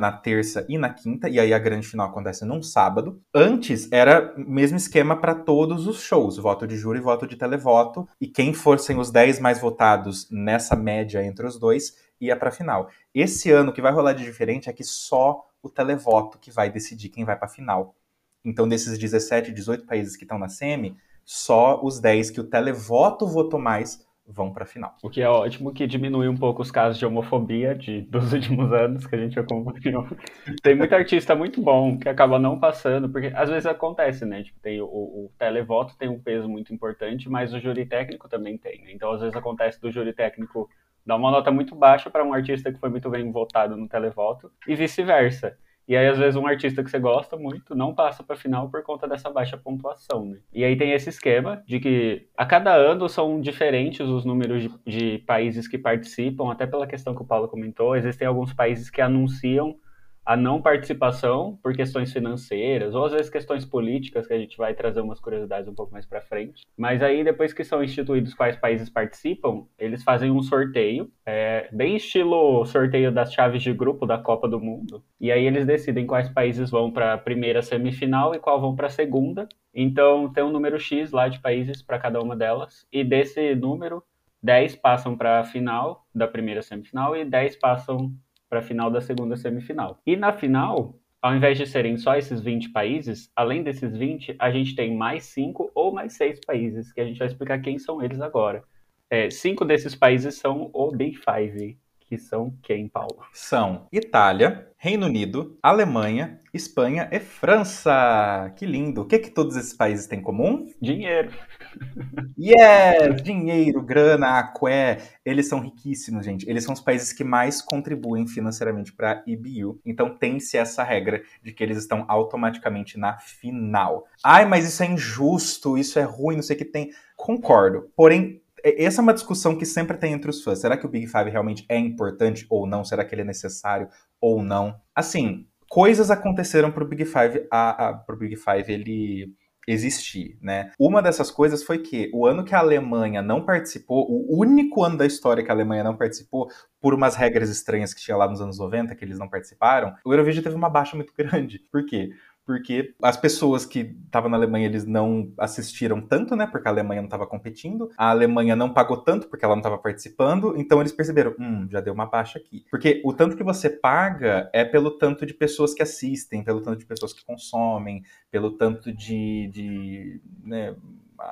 Na terça e na quinta, e aí a grande final acontece num sábado. Antes era mesmo esquema para todos os shows, voto de júri voto de televoto, e quem fossem os 10 mais votados nessa média entre os dois ia para final. Esse ano o que vai rolar de diferente é que só o televoto que vai decidir quem vai para final. Então desses 17, 18 países que estão na semi, só os 10 que o televoto votou mais vão para a final. O que é ótimo, que diminui um pouco os casos de homofobia de, dos últimos anos que a gente acompanhou. Tem muito artista muito bom que acaba não passando, porque às vezes acontece, né? Tipo, tem o, o televoto tem um peso muito importante, mas o júri técnico também tem. Né? Então, às vezes acontece do júri técnico dar uma nota muito baixa para um artista que foi muito bem votado no televoto e vice-versa. E aí, às vezes, um artista que você gosta muito não passa para final por conta dessa baixa pontuação, né? E aí tem esse esquema de que a cada ano são diferentes os números de, de países que participam, até pela questão que o Paulo comentou. Existem alguns países que anunciam a não participação por questões financeiras ou às vezes questões políticas que a gente vai trazer umas curiosidades um pouco mais para frente. Mas aí depois que são instituídos quais países participam, eles fazem um sorteio, é, bem estilo sorteio das chaves de grupo da Copa do Mundo. E aí eles decidem quais países vão para a primeira semifinal e qual vão para a segunda. Então tem um número X lá de países para cada uma delas e desse número 10 passam para a final da primeira semifinal e 10 passam para a final da segunda semifinal. E na final, ao invés de serem só esses 20 países, além desses 20, a gente tem mais 5 ou mais 6 países, que a gente vai explicar quem são eles agora. É, cinco desses países são o Big Five, que são quem, Paulo? São Itália, Reino Unido, Alemanha, Espanha e França. Que lindo! O que, que todos esses países têm em comum? Dinheiro. Yes! Dinheiro, grana, aqué. Eles são riquíssimos, gente. Eles são os países que mais contribuem financeiramente para a EBU. Então tem-se essa regra de que eles estão automaticamente na final. Ai, mas isso é injusto, isso é ruim, não sei o que tem. Concordo. Porém, é, essa é uma discussão que sempre tem entre os fãs. Será que o Big Five realmente é importante ou não? Será que ele é necessário ou não? Assim, coisas aconteceram pro Big Five, a, a, pro Big Five ele existir, né? Uma dessas coisas foi que o ano que a Alemanha não participou, o único ano da história que a Alemanha não participou, por umas regras estranhas que tinha lá nos anos 90, que eles não participaram, o Eurovision teve uma baixa muito grande. Por quê? Porque as pessoas que estavam na Alemanha eles não assistiram tanto, né? Porque a Alemanha não estava competindo, a Alemanha não pagou tanto porque ela não estava participando, então eles perceberam, hum, já deu uma baixa aqui. Porque o tanto que você paga é pelo tanto de pessoas que assistem, pelo tanto de pessoas que consomem, pelo tanto de, de né,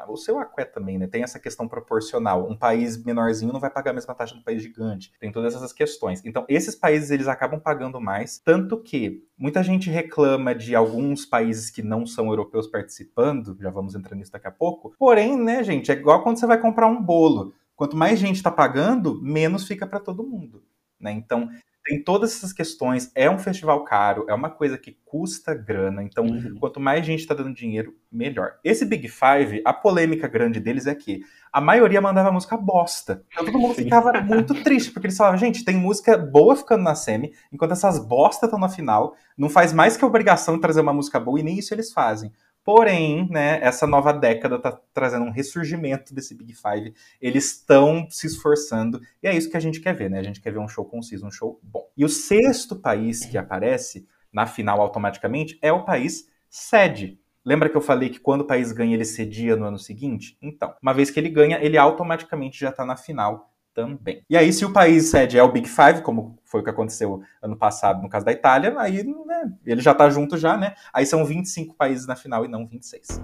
o seu aqué também, né? Tem essa questão proporcional. Um país menorzinho não vai pagar a mesma taxa do país gigante. Tem todas essas questões. Então, esses países eles acabam pagando mais, tanto que muita gente reclama de alguns países que não são europeus participando, já vamos entrar nisso daqui a pouco. Porém, né, gente, é igual quando você vai comprar um bolo. Quanto mais gente está pagando, menos fica para todo mundo. Né? Então, tem todas essas questões. É um festival caro, é uma coisa que custa grana. Então, uhum. quanto mais gente está dando dinheiro, melhor. Esse Big Five, a polêmica grande deles é que a maioria mandava música bosta. Então todo mundo Sim. ficava muito triste, porque eles falavam, gente, tem música boa ficando na semi, enquanto essas bostas estão na final. Não faz mais que a obrigação de trazer uma música boa, e nem isso eles fazem. Porém, né, essa nova década está trazendo um ressurgimento desse Big Five. Eles estão se esforçando e é isso que a gente quer ver, né? A gente quer ver um show conciso, um show bom. E o sexto país que aparece na final automaticamente é o país sede. Lembra que eu falei que quando o país ganha ele cedia no ano seguinte? Então, uma vez que ele ganha, ele automaticamente já está na final também. E aí, se o país sede é o Big Five, como foi o que aconteceu ano passado no caso da Itália, aí né, ele já tá junto já, né? Aí são 25 países na final e não 26.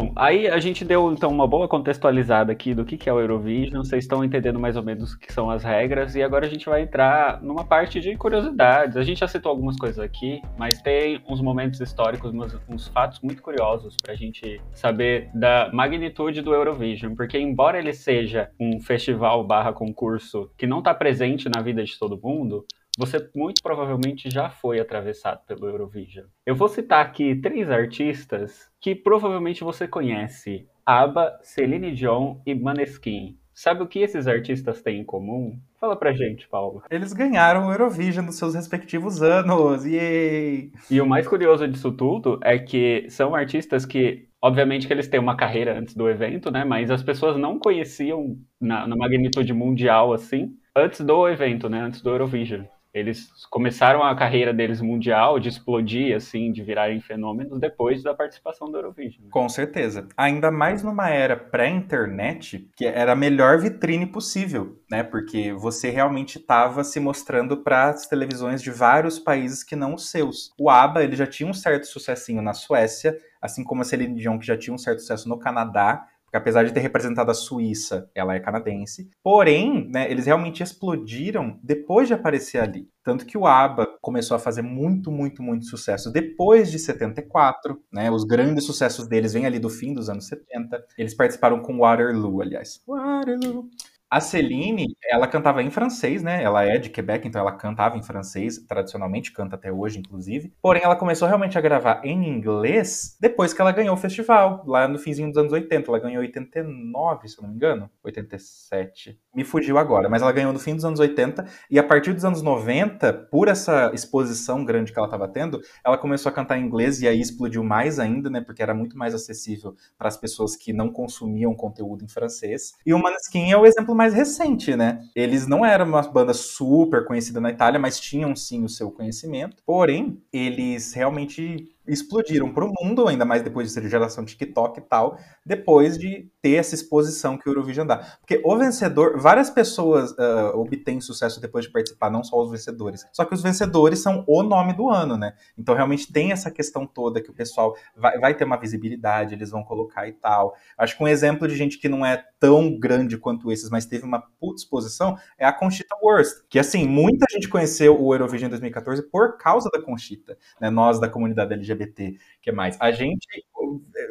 Bom, aí a gente deu então uma boa contextualizada aqui do que é o Eurovision, vocês estão entendendo mais ou menos o que são as regras, e agora a gente vai entrar numa parte de curiosidades. A gente já citou algumas coisas aqui, mas tem uns momentos históricos, uns, uns fatos muito curiosos para a gente saber da magnitude do Eurovision, porque embora ele seja um festival barra concurso que não está presente na vida de todo mundo, você muito provavelmente já foi atravessado pelo Eurovision. Eu vou citar aqui três artistas que provavelmente você conhece: ABBA, Celine Dion e Maneskin. Sabe o que esses artistas têm em comum? Fala pra gente, Paulo. Eles ganharam o Eurovision nos seus respectivos anos. Yay! E o mais curioso disso tudo é que são artistas que Obviamente que eles têm uma carreira antes do evento, né? Mas as pessoas não conheciam na, na magnitude mundial assim antes do evento, né? Antes do Eurovision. Eles começaram a carreira deles mundial, de explodir, assim, de virarem fenômenos depois da participação do Eurovision. Com certeza. Ainda mais numa era pré-internet, que era a melhor vitrine possível, né? Porque você realmente estava se mostrando para as televisões de vários países que não os seus. O ABBA, ele já tinha um certo sucessinho na Suécia, assim como a Celine Dion, que já tinha um certo sucesso no Canadá, porque apesar de ter representado a Suíça, ela é canadense. Porém, né, eles realmente explodiram depois de aparecer ali. Tanto que o ABBA começou a fazer muito, muito, muito sucesso depois de 74, né? Os grandes sucessos deles vêm ali do fim dos anos 70. Eles participaram com Waterloo, aliás. Waterloo. A Celine, ela cantava em francês, né? Ela é de Quebec, então ela cantava em francês, tradicionalmente canta até hoje, inclusive. Porém, ela começou realmente a gravar em inglês depois que ela ganhou o festival, lá no finzinho dos anos 80. Ela ganhou 89, se eu não me engano, 87. Me fugiu agora, mas ela ganhou no fim dos anos 80 e a partir dos anos 90, por essa exposição grande que ela estava tendo, ela começou a cantar em inglês e aí explodiu mais ainda, né? Porque era muito mais acessível para as pessoas que não consumiam conteúdo em francês. E o Maneskin é o exemplo mais recente, né? Eles não eram uma banda super conhecida na Itália, mas tinham sim o seu conhecimento. Porém, eles realmente explodiram para o mundo, ainda mais depois de ser geração TikTok e tal, depois de ter essa exposição que o Eurovision dá. Porque o vencedor, várias pessoas uh, obtêm sucesso depois de participar, não só os vencedores. Só que os vencedores são o nome do ano, né? Então realmente tem essa questão toda que o pessoal vai, vai ter uma visibilidade, eles vão colocar e tal. Acho que um exemplo de gente que não é tão grande quanto esses, mas teve uma puta exposição, é a Conchita Wurst. Que assim, muita gente conheceu o Eurovision 2014 por causa da Conchita, né? Nós da comunidade LGBT LGBT, que mais? A gente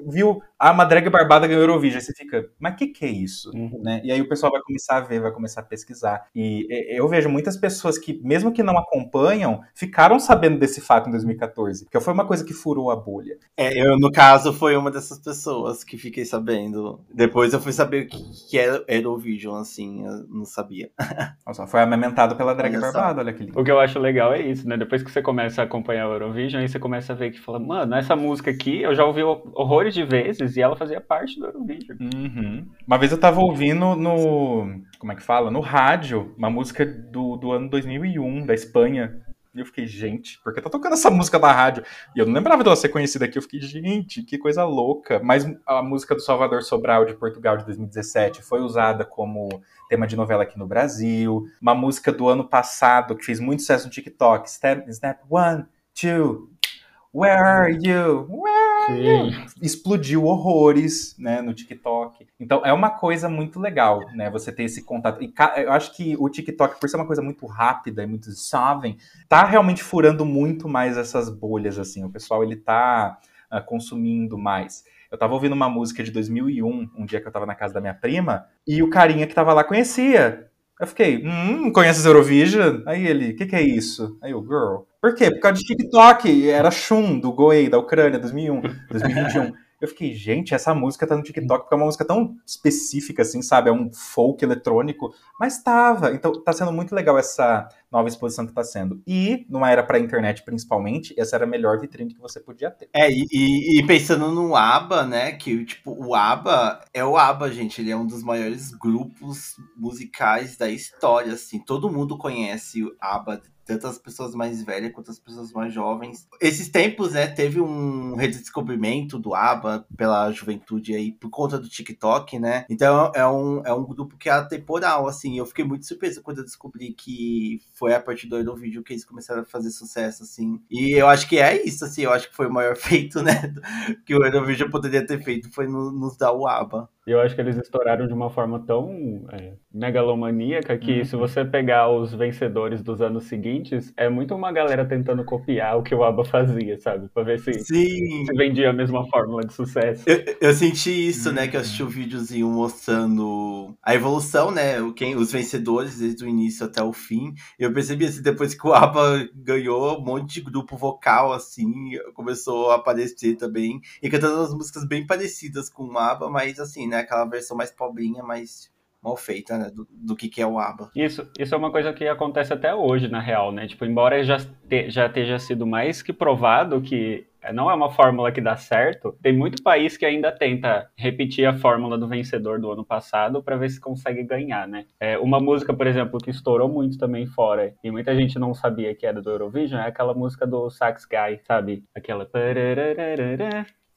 viu a Madrega Barbada ganhou Eurovision, você fica, mas o que, que é isso? Uhum. Né? E aí o pessoal vai começar a ver, vai começar a pesquisar. E eu vejo muitas pessoas que, mesmo que não acompanham, ficaram sabendo desse fato em 2014, que foi uma coisa que furou a bolha. É, eu, no caso, foi uma dessas pessoas que fiquei sabendo. Depois eu fui saber o que, que era Eurovision, assim, eu não sabia. Nossa, foi amamentado pela Drag olha Barbada, olha que lindo. O que eu acho legal é isso, né? Depois que você começa a acompanhar o Eurovision, aí você começa a ver que fala, mano, essa música aqui eu já ouvi horrores de vezes e ela fazia parte do Eurovision. Uhum. Uma vez eu tava ouvindo no. Como é que fala? No rádio, uma música do, do ano 2001, da Espanha. E eu fiquei, gente, por que tá tocando essa música da rádio? E eu não lembrava dela ser conhecida aqui. Eu fiquei, gente, que coisa louca. Mas a música do Salvador Sobral de Portugal de 2017 foi usada como tema de novela aqui no Brasil. Uma música do ano passado que fez muito sucesso no TikTok. Snap one, two, Where are you? Where are you? Explodiu horrores, né, no TikTok. Então é uma coisa muito legal, né, você ter esse contato. E eu acho que o TikTok, por ser uma coisa muito rápida e muito jovem, tá realmente furando muito mais essas bolhas, assim. O pessoal, ele tá uh, consumindo mais. Eu tava ouvindo uma música de 2001, um dia que eu tava na casa da minha prima, e o carinha que tava lá conhecia. Eu fiquei, hum, conhece Eurovision? Aí ele, o que, que é isso? Aí eu, girl. Por quê? Por causa de TikTok. Era Shun, do Goei, da Ucrânia, 2001, 2021. Eu fiquei, gente, essa música tá no TikTok porque é uma música tão específica, assim, sabe? É um folk eletrônico, mas tava. Então tá sendo muito legal essa nova exposição que tá sendo. E, numa era pra internet principalmente, essa era a melhor vitrine que você podia ter. É, e, e, pensando no ABBA, né? Que, tipo, o ABBA é o ABBA, gente. Ele é um dos maiores grupos musicais da história, assim. Todo mundo conhece o ABBA tanto as pessoas mais velhas quanto as pessoas mais jovens. Esses tempos, né, teve um redescobrimento do ABBA pela juventude aí, por conta do TikTok, né? Então é um, é um grupo que é atemporal, assim. Eu fiquei muito surpreso quando eu descobri que foi a partir do Eurovídeo que eles começaram a fazer sucesso, assim. E eu acho que é isso, assim, eu acho que foi o maior feito, né, que o Eurovídeo poderia ter feito, foi no, nos dar o ABBA. Eu acho que eles estouraram de uma forma tão é, megalomaníaca que uhum. se você pegar os vencedores dos anos seguintes, é muito uma galera tentando copiar o que o ABBA fazia, sabe? Pra ver se, se vendia a mesma fórmula de sucesso. Eu, eu senti isso, uhum. né? Que eu assisti o um videozinho mostrando a evolução, né? Quem, os vencedores desde o início até o fim. Eu percebi assim, depois que o ABBA ganhou, um monte de grupo vocal, assim, começou a aparecer também. E cantando umas músicas bem parecidas com o ABBA, mas assim, né? Aquela versão mais pobrinha, mais mal feita, né, do, do que, que é o ABBA. Isso, isso é uma coisa que acontece até hoje, na real, né? Tipo, embora já, te, já esteja sido mais que provado que não é uma fórmula que dá certo, tem muito país que ainda tenta repetir a fórmula do vencedor do ano passado para ver se consegue ganhar, né? É, uma música, por exemplo, que estourou muito também fora e muita gente não sabia que era do Eurovision é aquela música do Sax Guy, sabe? Aquela.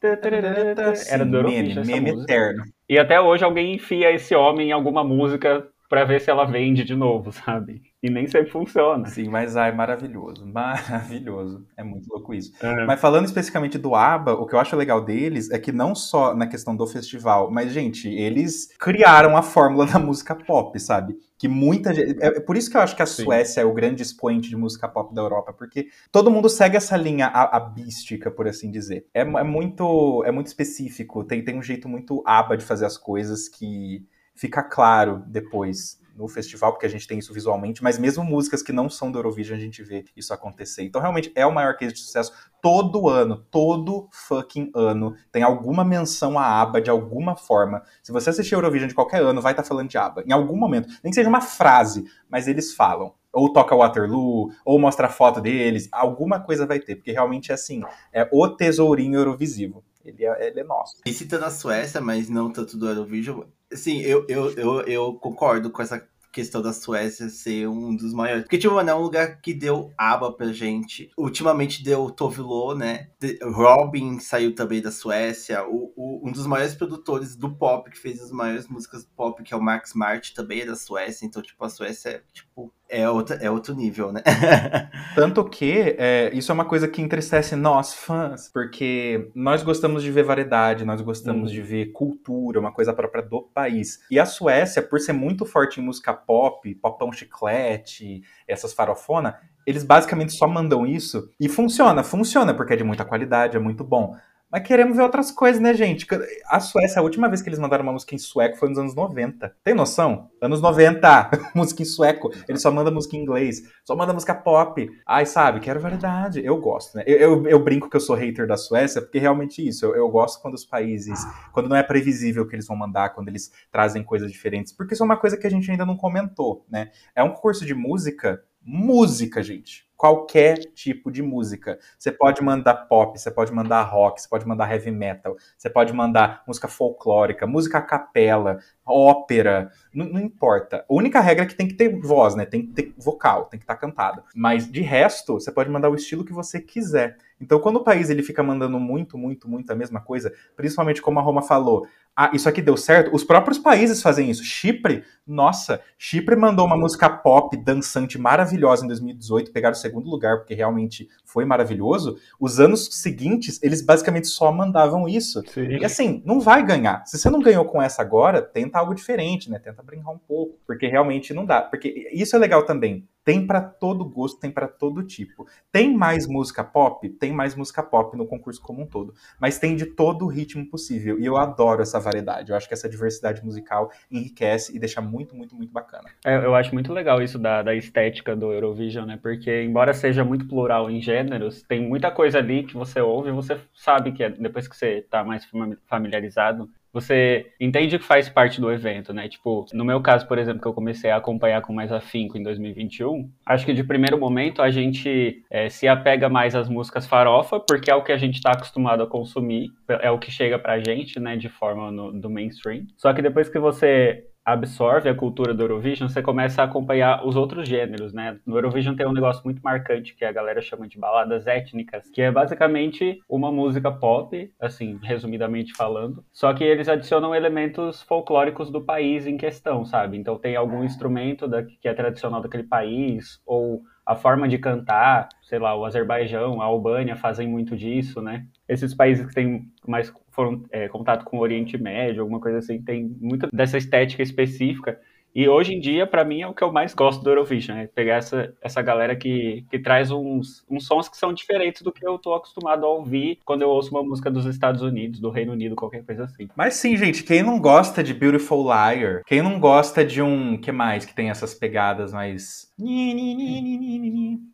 Era do Eurovision. Meme, meme eterno. E até hoje alguém enfia esse homem em alguma música para ver se ela vende de novo, sabe? E nem sempre funciona. Sim, mas ai, maravilhoso. Maravilhoso. É muito louco isso. É. Mas falando especificamente do ABBA, o que eu acho legal deles é que não só na questão do festival, mas, gente, eles criaram a fórmula da música pop, sabe? Que muita gente. É por isso que eu acho que a Sim. Suécia é o grande expoente de música pop da Europa, porque todo mundo segue essa linha abística, por assim dizer. É, é, muito, é muito específico, tem, tem um jeito muito ABBA de fazer as coisas que fica claro depois no festival, porque a gente tem isso visualmente, mas mesmo músicas que não são do Eurovision, a gente vê isso acontecer. Então, realmente, é o maior case de sucesso todo ano, todo fucking ano, tem alguma menção a ABBA de alguma forma. Se você assistir Eurovision de qualquer ano, vai estar tá falando de ABBA, em algum momento. Nem que seja uma frase, mas eles falam. Ou toca Waterloo, ou mostra a foto deles, alguma coisa vai ter, porque realmente é assim, é o tesourinho Eurovisivo. Ele é, ele é nosso. E citando a Suécia, mas não tanto do Eurovision, sim, eu, eu, eu, eu concordo com essa questão da Suécia ser um dos maiores. Porque, tipo, mano, é um lugar que deu aba pra gente. Ultimamente deu Tovilo, né? Robin saiu também da Suécia. O, o, um dos maiores produtores do pop, que fez as maiores músicas pop, que é o Max Martin, também é da Suécia. Então, tipo, a Suécia é, tipo, é, outra, é outro nível, né? Tanto que é, isso é uma coisa que entristece nós, fãs, porque nós gostamos de ver variedade, nós gostamos hum. de ver cultura, uma coisa própria do país. E a Suécia, por ser muito forte em música pop, popão chiclete, essas farofona, eles basicamente só mandam isso e funciona, funciona, porque é de muita qualidade, é muito bom. Mas queremos ver outras coisas, né, gente? A Suécia, a última vez que eles mandaram uma música em sueco foi nos anos 90. Tem noção? Anos 90, música em sueco. Eles só mandam música em inglês, só mandam música pop. Ai, sabe, quero variedade. Eu gosto, né? Eu, eu, eu, brinco que eu sou hater da Suécia, porque realmente isso. Eu, eu gosto quando os países, quando não é previsível o que eles vão mandar, quando eles trazem coisas diferentes. Porque isso é uma coisa que a gente ainda não comentou, né? É um curso de música, música, gente qualquer tipo de música. Você pode mandar pop, você pode mandar rock, você pode mandar heavy metal, você pode mandar música folclórica, música a capela, ópera, não, não, importa. A única regra é que tem que ter voz, né? Tem que ter vocal, tem que estar tá cantado. Mas de resto, você pode mandar o estilo que você quiser. Então, quando o país ele fica mandando muito, muito, muito a mesma coisa, principalmente como a Roma falou, ah, isso aqui deu certo, os próprios países fazem isso. Chipre, nossa, Chipre mandou uma música pop dançante maravilhosa em 2018, pegaram o segundo lugar porque realmente foi maravilhoso. Os anos seguintes, eles basicamente só mandavam isso. Sim. E assim, não vai ganhar. Se você não ganhou com essa agora, tenta algo diferente, né? Tenta brincar um pouco, porque realmente não dá. Porque isso é legal também. Tem para todo gosto, tem para todo tipo. Tem mais música pop? Tem mais música pop no concurso como um todo. Mas tem de todo o ritmo possível. E eu adoro essa variedade. Eu acho que essa diversidade musical enriquece e deixa muito, muito, muito bacana. É, eu acho muito legal isso da, da estética do Eurovision, né? Porque, embora seja muito plural em gêneros, tem muita coisa ali que você ouve e você sabe que é, depois que você tá mais familiarizado, você entende que faz parte do evento, né? Tipo, no meu caso, por exemplo, que eu comecei a acompanhar com mais afinco em 2021, acho que de primeiro momento a gente é, se apega mais às músicas farofa, porque é o que a gente está acostumado a consumir, é o que chega pra gente, né, de forma no, do mainstream. Só que depois que você absorve a cultura do Eurovision, você começa a acompanhar os outros gêneros, né? No Eurovision tem um negócio muito marcante que a galera chama de baladas étnicas, que é basicamente uma música pop, assim, resumidamente falando, só que eles adicionam elementos folclóricos do país em questão, sabe? Então tem algum instrumento da, que é tradicional daquele país, ou a forma de cantar, sei lá, o Azerbaijão, a Albânia fazem muito disso, né? Esses países que têm mais foram, é, contato com o Oriente Médio, alguma coisa assim, tem muito dessa estética específica. E hoje em dia, para mim, é o que eu mais gosto do Eurovision, é pegar essa, essa galera que, que traz uns, uns sons que são diferentes do que eu tô acostumado a ouvir quando eu ouço uma música dos Estados Unidos, do Reino Unido, qualquer coisa assim. Mas sim, gente, quem não gosta de Beautiful Liar, quem não gosta de um, que mais que tem essas pegadas mais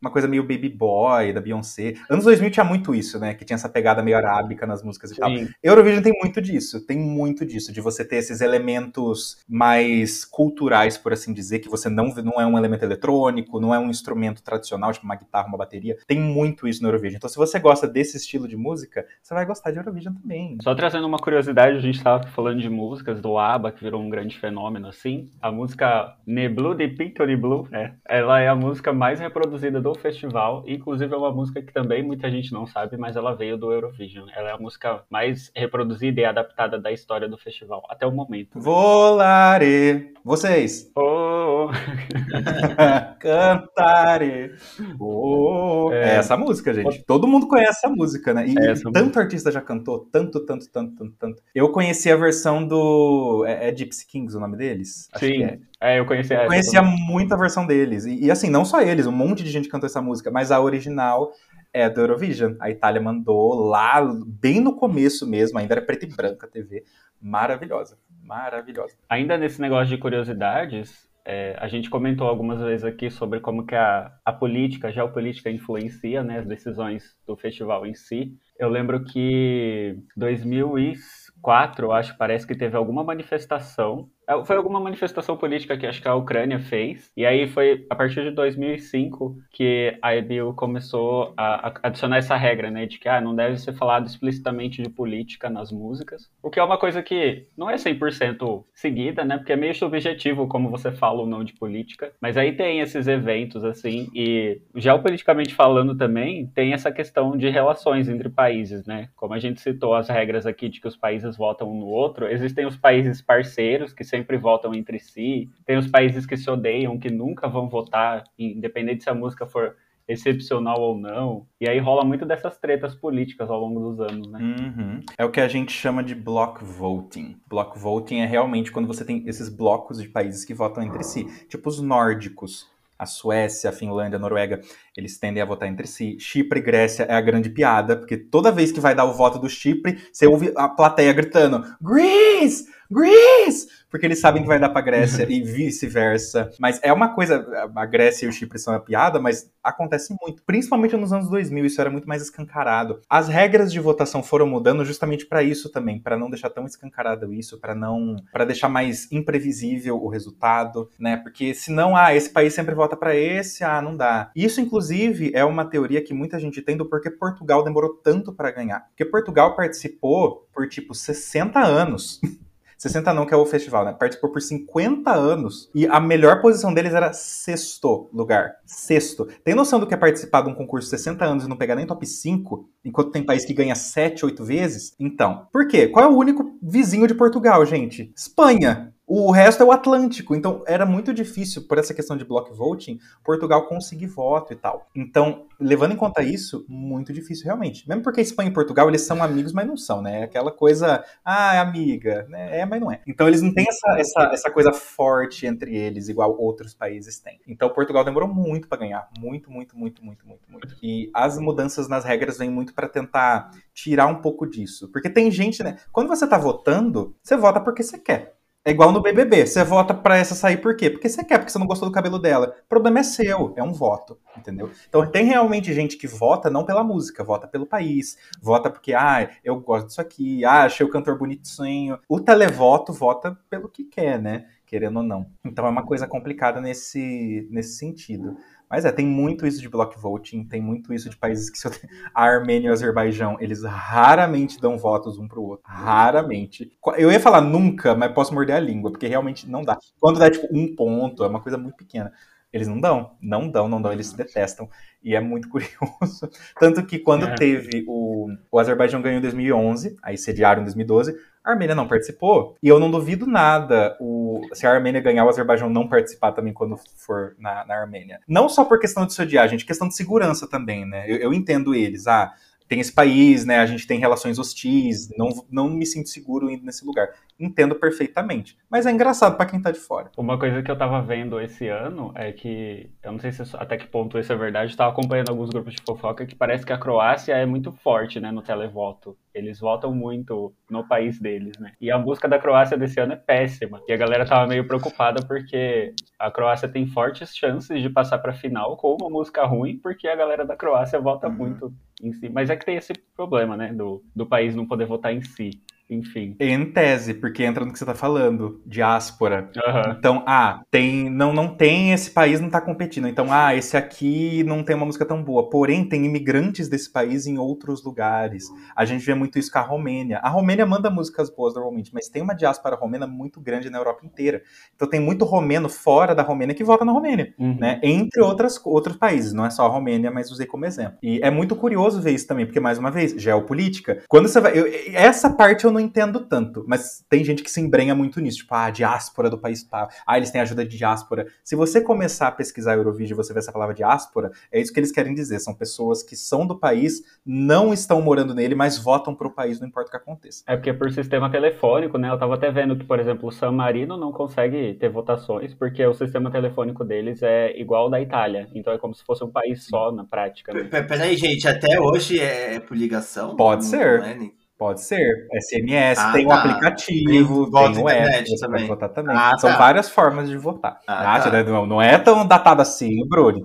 Uma coisa meio baby boy, da Beyoncé. Anos 2000 tinha muito isso, né? Que tinha essa pegada meio arábica nas músicas e Sim. tal. Eurovision tem muito disso, tem muito disso, de você ter esses elementos mais culturais, por assim dizer, que você não, não é um elemento eletrônico, não é um instrumento tradicional, tipo uma guitarra, uma bateria. Tem muito isso no Eurovision. Então, se você gosta desse estilo de música, você vai gostar de Eurovision também. Só trazendo uma curiosidade, a gente estava falando de músicas do ABBA, que virou um grande fenômeno, assim. A música Ne Blue de Pictori Blue, é, ela é a música mais reproduzida do festival, inclusive é uma música que também muita gente não sabe, mas ela veio do Eurovision. Ela é a música mais reproduzida e adaptada da história do festival, até o momento. Volare! Vocês! Oh! Cantare! Oh! É... é... essa música, gente. Todo mundo conhece essa música, né? E é tanto música. artista já cantou, tanto, tanto, tanto, tanto, tanto. Eu conheci a versão do. É, é Gypsy Kings o nome deles? Acho Sim. É. eu conhecia Eu conhecia muito a versão deles. E, e, assim, não só eles, um monte de gente cantou essa música, mas a original é do Eurovision. A Itália mandou lá, bem no começo mesmo, ainda era preto e branco a TV. Maravilhosa, maravilhosa. Ainda nesse negócio de curiosidades, é, a gente comentou algumas vezes aqui sobre como que a, a política, a geopolítica influencia né, as decisões do festival em si. Eu lembro que 2004, acho, parece que teve alguma manifestação foi alguma manifestação política que acho que a Ucrânia fez. E aí foi a partir de 2005 que a EBU começou a, adicionar essa regra, né? De que ah, não deve ser falado explicitamente de política nas músicas. O que é uma coisa que não é 100% seguida, né? Porque é meio subjetivo como você fala ou não de política. Mas aí tem esses eventos, assim. E geopoliticamente falando também, tem essa questão de relações entre países, né? Como a gente citou as regras aqui de que os países votam um no outro, existem os países parceiros que sempre sempre votam entre si. Tem os países que se odeiam, que nunca vão votar, independente se a música for excepcional ou não. E aí rola muito dessas tretas políticas ao longo dos anos, né? Uhum. É o que a gente chama de block voting. Block voting é realmente quando você tem esses blocos de países que votam entre si, tipo os nórdicos. A Suécia, a Finlândia, a Noruega, eles tendem a votar entre si. Chipre e Grécia é a grande piada, porque toda vez que vai dar o voto do Chipre, você ouve a plateia gritando: Greece! Greece! porque eles sabem que vai dar pra Grécia e vice-versa. Mas é uma coisa, a Grécia e o Chipre são uma piada, mas acontece muito. Principalmente nos anos 2000, isso era muito mais escancarado. As regras de votação foram mudando justamente para isso também, para não deixar tão escancarado isso, para não, para deixar mais imprevisível o resultado, né? Porque senão, ah, esse país sempre vota para esse, ah, não dá. Isso inclusive é uma teoria que muita gente tem do porquê Portugal demorou tanto para ganhar. Porque Portugal participou por tipo 60 anos 60 não, que é o festival, né? Participou por 50 anos e a melhor posição deles era sexto lugar. Sexto. Tem noção do que é participar de um concurso 60 anos e não pegar nem top 5, enquanto tem país que ganha 7, 8 vezes? Então, por quê? Qual é o único vizinho de Portugal, gente? Espanha. O resto é o Atlântico, então era muito difícil, por essa questão de block voting, Portugal conseguir voto e tal. Então, levando em conta isso, muito difícil realmente. Mesmo porque Espanha e Portugal, eles são amigos, mas não são, né? É aquela coisa, ah, é amiga, né? É, mas não é. Então, eles não têm essa, essa, essa coisa forte entre eles, igual outros países têm. Então, Portugal demorou muito para ganhar. Muito, muito, muito, muito, muito, muito. E as mudanças nas regras vêm muito para tentar tirar um pouco disso. Porque tem gente, né? Quando você tá votando, você vota porque você quer. É igual no BBB. Você vota pra essa sair por quê? Porque você quer, porque você não gostou do cabelo dela. O problema é seu, é um voto, entendeu? Então tem realmente gente que vota não pela música, vota pelo país, vota porque, ah, eu gosto disso aqui, ah, achei o cantor bonitinho. O televoto vota pelo que quer, né? Querendo ou não. Então é uma coisa complicada nesse, nesse sentido. Mas é, tem muito isso de block voting, tem muito isso de países que a Armênia e o Azerbaijão, eles raramente dão votos um pro outro. Raramente. Eu ia falar nunca, mas posso morder a língua, porque realmente não dá. Quando dá, tipo, um ponto, é uma coisa muito pequena. Eles não dão, não dão, não dão, eles se detestam. E é muito curioso. Tanto que quando é. teve o, o Azerbaijão ganhou em 2011, aí sediaram em 2012, a Armênia não participou. E eu não duvido nada o, se a Armênia ganhar, o Azerbaijão não participar também quando for na, na Armênia. Não só por questão de se odiar, gente, questão de segurança também, né? Eu, eu entendo eles. Ah, tem esse país, né? A gente tem relações hostis, não, não me sinto seguro indo nesse lugar. Entendo perfeitamente. Mas é engraçado para quem tá de fora. Uma coisa que eu tava vendo esse ano é que, eu não sei se até que ponto isso é verdade, eu tava acompanhando alguns grupos de fofoca que parece que a Croácia é muito forte, né, no televoto. Eles votam muito no país deles, né? E a música da Croácia desse ano é péssima. E a galera tava meio preocupada porque a Croácia tem fortes chances de passar pra final com uma música ruim, porque a galera da Croácia vota uhum. muito em si. Mas é que tem esse problema, né, do, do país não poder votar em si enfim. Em tese, porque entra no que você está falando, diáspora. Uhum. Então, ah, tem, não, não tem, esse país não está competindo. Então, ah, esse aqui não tem uma música tão boa. Porém, tem imigrantes desse país em outros lugares. A gente vê muito isso com a Romênia. A Romênia manda músicas boas normalmente, mas tem uma diáspora romena muito grande na Europa inteira. Então tem muito romeno fora da Romênia que vota na Romênia, uhum. né? Entre outras, outros países. Não é só a Romênia, mas usei como exemplo. E é muito curioso ver isso também, porque, mais uma vez, geopolítica. Quando você vai. Eu, essa parte eu não não entendo tanto, mas tem gente que se embrenha muito nisso, tipo, ah, a diáspora do país tal, ah, eles têm ajuda de diáspora. Se você começar a pesquisar Eurovídeo e você ver essa palavra diáspora, é isso que eles querem dizer, são pessoas que são do país, não estão morando nele, mas votam pro país, não importa o que aconteça. É porque por sistema telefônico, né, eu tava até vendo que, por exemplo, o San Marino não consegue ter votações, porque o sistema telefônico deles é igual ao da Itália, então é como se fosse um país só na prática. Né? Peraí, gente, até hoje é por ligação? Pode não, ser. Não é Pode ser. SMS, ah, tem o tá. aplicativo, tem, tem o app, você também. pode votar também. Ah, São tá. várias formas de votar. Ah, ah tá. não, é tão datado assim, Bruno.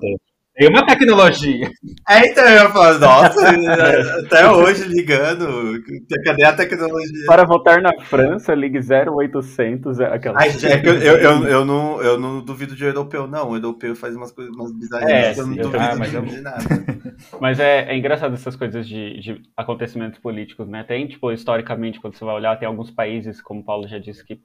Tem uma tecnologia. É, então eu falo, nossa, até hoje ligando, cadê a tecnologia? Para votar na França, ligue 0800, é aquela... Ai, é eu, eu, eu, eu, não, eu não duvido de europeu, não, o europeu faz umas coisas, umas bizarras, é, eu não duvido ah, mas de, eu... de nada. Mas é, é engraçado essas coisas de, de acontecimentos políticos, né, tem, tipo, historicamente, quando você vai olhar, tem alguns países, como o Paulo já disse, que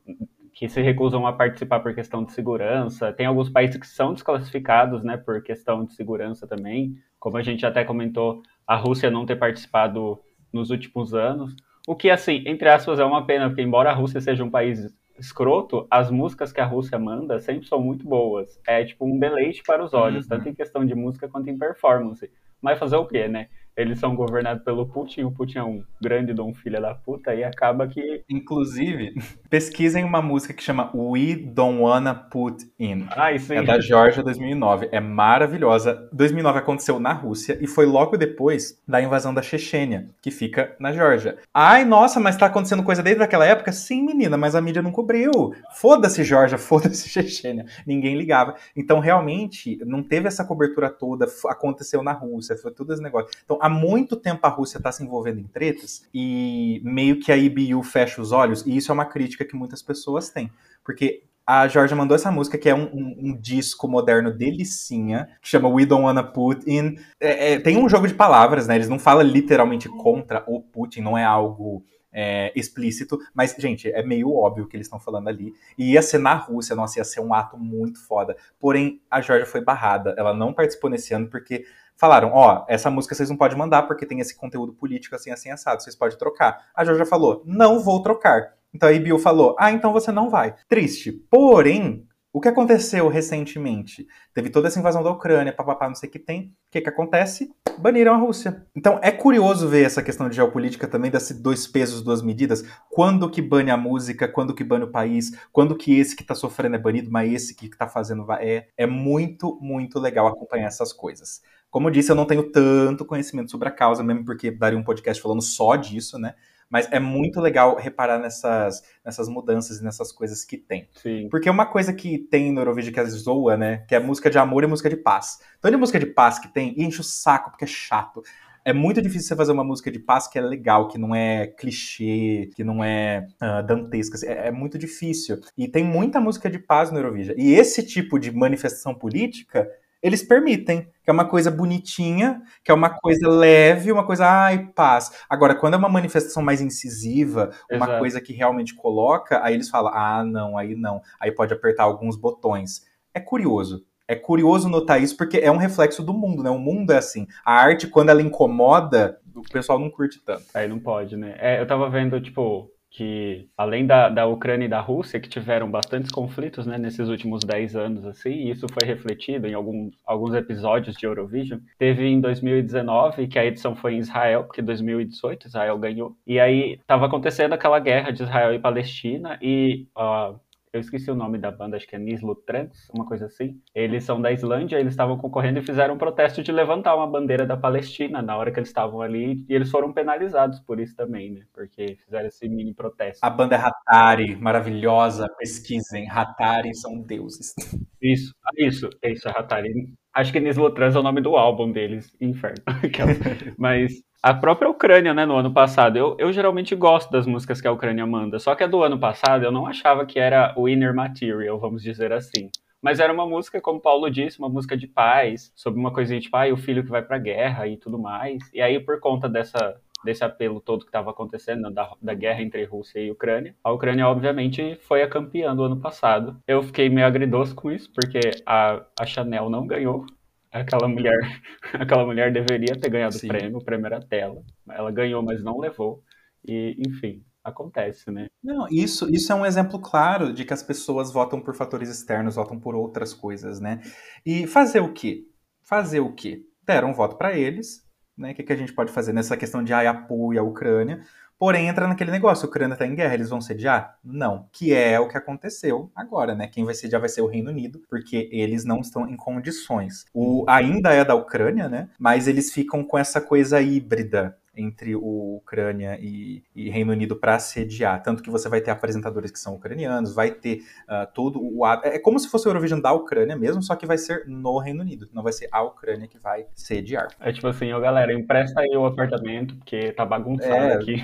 que se recusam a participar por questão de segurança. Tem alguns países que são desclassificados, né, por questão de segurança também. Como a gente até comentou, a Rússia não ter participado nos últimos anos. O que, assim, entre aspas, é uma pena, porque embora a Rússia seja um país escroto, as músicas que a Rússia manda sempre são muito boas. É tipo um deleite para os olhos, uhum. tanto em questão de música quanto em performance. Mas fazer o quê, né? Eles são governados pelo Putin, o Putin é um grande dom filha da puta, e acaba que. Inclusive, pesquisem uma música que chama We Don't Wanna Put In. Ah, isso aí. É da Georgia 2009. É maravilhosa. 2009 aconteceu na Rússia e foi logo depois da invasão da Chechênia, que fica na Georgia. Ai, nossa, mas tá acontecendo coisa desde aquela época? Sim, menina, mas a mídia não cobriu. Foda-se, Georgia, foda-se, Chechênia. Ninguém ligava. Então, realmente, não teve essa cobertura toda, aconteceu na Rússia, foi tudo esse negócio. Então, há muito tempo a Rússia está se envolvendo em tretas e meio que a IBU fecha os olhos, e isso é uma crítica que muitas pessoas têm. Porque a Georgia mandou essa música, que é um, um, um, disco moderno delicinha, que chama We Don't Wanna Put In. É, é, tem um jogo de palavras, né? Eles não falam literalmente contra o Putin, não é algo é, explícito, mas, gente, é meio óbvio o que eles estão falando ali. E ia ser na Rússia, nossa, ia ser um ato muito foda. Porém, a Georgia foi barrada. Ela não participou nesse ano porque falaram, ó, essa música vocês não podem mandar porque tem esse conteúdo político assim, assim, assado, vocês podem trocar. A Georgia falou, não vou trocar. Então a IBU falou, ah, então você não vai. Triste. Porém, o que aconteceu recentemente? Teve toda essa invasão da Ucrânia, papapá, não sei o que tem. O que que acontece? Baniram a Rússia. Então é curioso ver essa questão de geopolítica também, desses dois pesos, duas medidas. Quando que bane a música, quando que bane o país, quando que esse que tá sofrendo é banido, mas esse que tá fazendo é. É muito, muito legal acompanhar essas coisas. Como eu disse, eu não tenho tanto conhecimento sobre a causa, mesmo porque daria um podcast falando só disso, né? Mas é muito legal reparar nessas, nessas mudanças e nessas coisas que tem. Sim. Porque uma coisa que tem no Eurovision que é zoa, né? Que é música de amor e música de paz. Então, de música de paz que tem, enche o saco porque é chato. É muito difícil você fazer uma música de paz que é legal, que não é clichê, que não é uh, dantesca. É, é, muito difícil. E tem muita música de paz no Eurovision. E esse tipo de manifestação política eles permitem, que é uma coisa bonitinha, que é uma coisa leve, uma coisa, ai, paz. Agora, quando é uma manifestação mais incisiva, uma Exato. coisa que realmente coloca, aí eles falam, ah, não, aí não. Aí pode apertar alguns botões. É curioso. É curioso notar isso porque é um reflexo do mundo, né? O mundo é assim. A arte, quando ela incomoda, o pessoal não curte tanto. Aí não pode, né? É, eu tava vendo, tipo, que além da, da Ucrânia e da Rússia, que tiveram bastantes conflitos né, nesses últimos 10 anos, assim, e isso foi refletido em alguns, alguns episódios de Eurovision, teve em 2019, que a edição foi em Israel, porque em 2018 Israel ganhou, e aí estava acontecendo aquela guerra de Israel e Palestina, e uh, eu esqueci o nome da banda, acho que é Nislo Trans, uma coisa assim. Eles são da Islândia, eles estavam concorrendo e fizeram um protesto de levantar uma bandeira da Palestina na hora que eles estavam ali, e eles foram penalizados por isso também, né? Porque fizeram esse mini protesto. A banda é Hatari, maravilhosa, pesquisem, Hatari são deuses. Isso, isso, isso, Hatari. Acho que Nislo Trans é o nome do álbum deles, Inferno. Mas a própria Ucrânia, né, no ano passado. Eu, eu geralmente gosto das músicas que a Ucrânia manda, só que a do ano passado eu não achava que era o inner material, vamos dizer assim. Mas era uma música, como Paulo disse, uma música de paz, sobre uma coisinha tipo, ah, o filho que vai pra guerra e tudo mais. E aí, por conta dessa, desse apelo todo que estava acontecendo, da, da guerra entre Rússia e Ucrânia, a Ucrânia, obviamente, foi a campeã do ano passado. Eu fiquei meio agridoce com isso, porque a, a Chanel não ganhou, aquela mulher, aquela mulher deveria ter ganhado o prêmio, o prêmio era tela. Ela ganhou, mas não levou. E, enfim, acontece, né? Não, isso, isso é um exemplo claro de que as pessoas votam por fatores externos, votam por outras coisas, né? E fazer o quê? Fazer o quê? Deram um voto para eles, né? O que, que a gente pode fazer nessa questão de ai, apoio à Ucrânia? Porém, entra naquele negócio, a Ucrânia está em guerra, eles vão sediar? Não, que é o que aconteceu agora, né? Quem vai sediar vai ser o Reino Unido, porque eles não estão em condições. O ainda é da Ucrânia, né? Mas eles ficam com essa coisa híbrida entre o Ucrânia e, e Reino Unido para sediar. Tanto que você vai ter apresentadores que são ucranianos, vai ter uh, todo o. É como se fosse o Eurovision da Ucrânia mesmo, só que vai ser no Reino Unido. Não vai ser a Ucrânia que vai sediar. É tipo assim, ó, galera, empresta aí o apartamento, porque tá bagunçado é, aqui.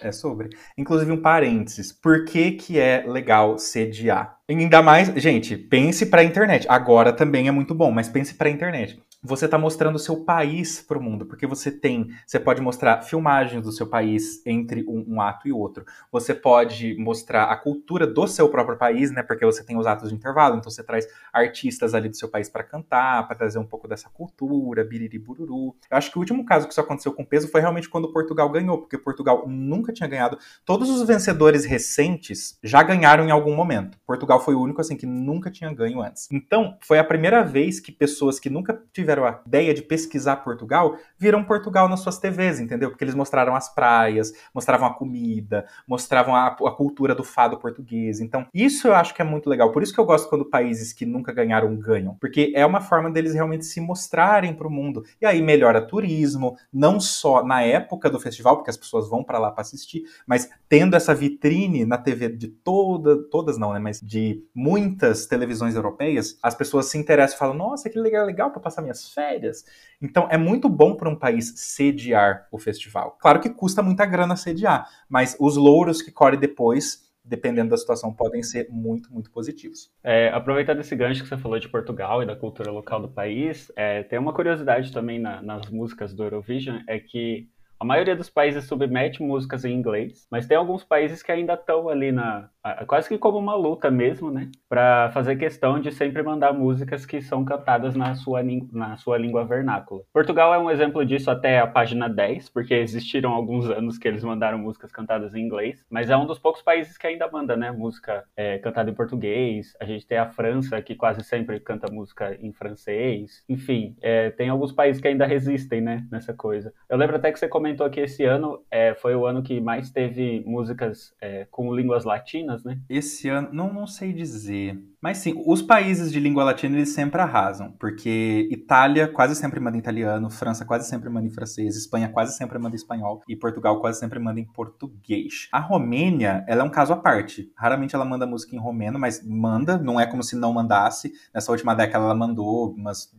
É sobre. Inclusive, um parênteses. Por que, que é legal sediar? Ainda mais, gente, pense para a internet. Agora também é muito bom, mas pense para a internet você está mostrando o seu país para o mundo, porque você tem, você pode mostrar filmagens do seu país entre um, um, ato e outro. Você pode mostrar a cultura do seu próprio país, né? Porque você tem os atos de intervalo, então você traz artistas ali do seu país para cantar, para trazer um pouco dessa cultura, biriri bururu. Eu acho que o último caso que isso aconteceu com peso foi realmente quando Portugal ganhou, porque Portugal nunca tinha ganhado. Todos os vencedores recentes já ganharam em algum momento. Portugal foi o único assim que nunca tinha ganho antes. Então, foi a primeira vez que pessoas que nunca tiveram tiveram a ideia de pesquisar Portugal, viram Portugal nas suas TVs, entendeu? Porque eles mostraram as praias, mostravam a comida, mostravam a, a cultura do fado português. Então, isso eu acho que é muito legal. Por isso que eu gosto quando países que nunca ganharam ganham, porque é uma forma deles realmente se mostrarem para o mundo. E aí melhora turismo, não só na época do festival, porque as pessoas vão para lá para assistir, mas tendo essa vitrine na TV de toda, todas não, né, mas de muitas televisões europeias, as pessoas se interessam e falam: "Nossa, que legal, legal para passar minhas férias. Então é muito bom para um país sediar o festival. Claro que custa muita grana sediar, mas os louros que corre depois dependendo da situação, podem ser muito, muito positivos. É, aproveitando esse gancho que você falou de Portugal e da cultura local do país, é, tem uma curiosidade também na, nas músicas do Eurovision, é que a maioria dos países submete músicas em inglês, mas tem alguns países que ainda estão ali na, quase que como uma luta mesmo, né? Para fazer questão de sempre mandar músicas que são cantadas na sua, na sua língua vernácula. Portugal é um exemplo disso até a página 10, porque existiram alguns anos que eles mandaram músicas cantadas em inglês, mas é um dos poucos países que ainda manda, né? Música é, cantada em português. A gente tem a França, que quase sempre canta música em francês. Enfim, é, tem alguns países que ainda resistem, né? Nessa coisa. Eu lembro até que você comentou que esse ano é, foi o ano que mais teve músicas é, com línguas latinas né? Esse ano, não, não sei dizer. Mas sim, os países de língua latina eles sempre arrasam, porque Itália quase sempre manda em italiano, França quase sempre manda em francês, Espanha quase sempre manda em espanhol e Portugal quase sempre manda em português. A Romênia, ela é um caso à parte. Raramente ela manda música em romeno, mas manda, não é como se não mandasse. Nessa última década ela mandou umas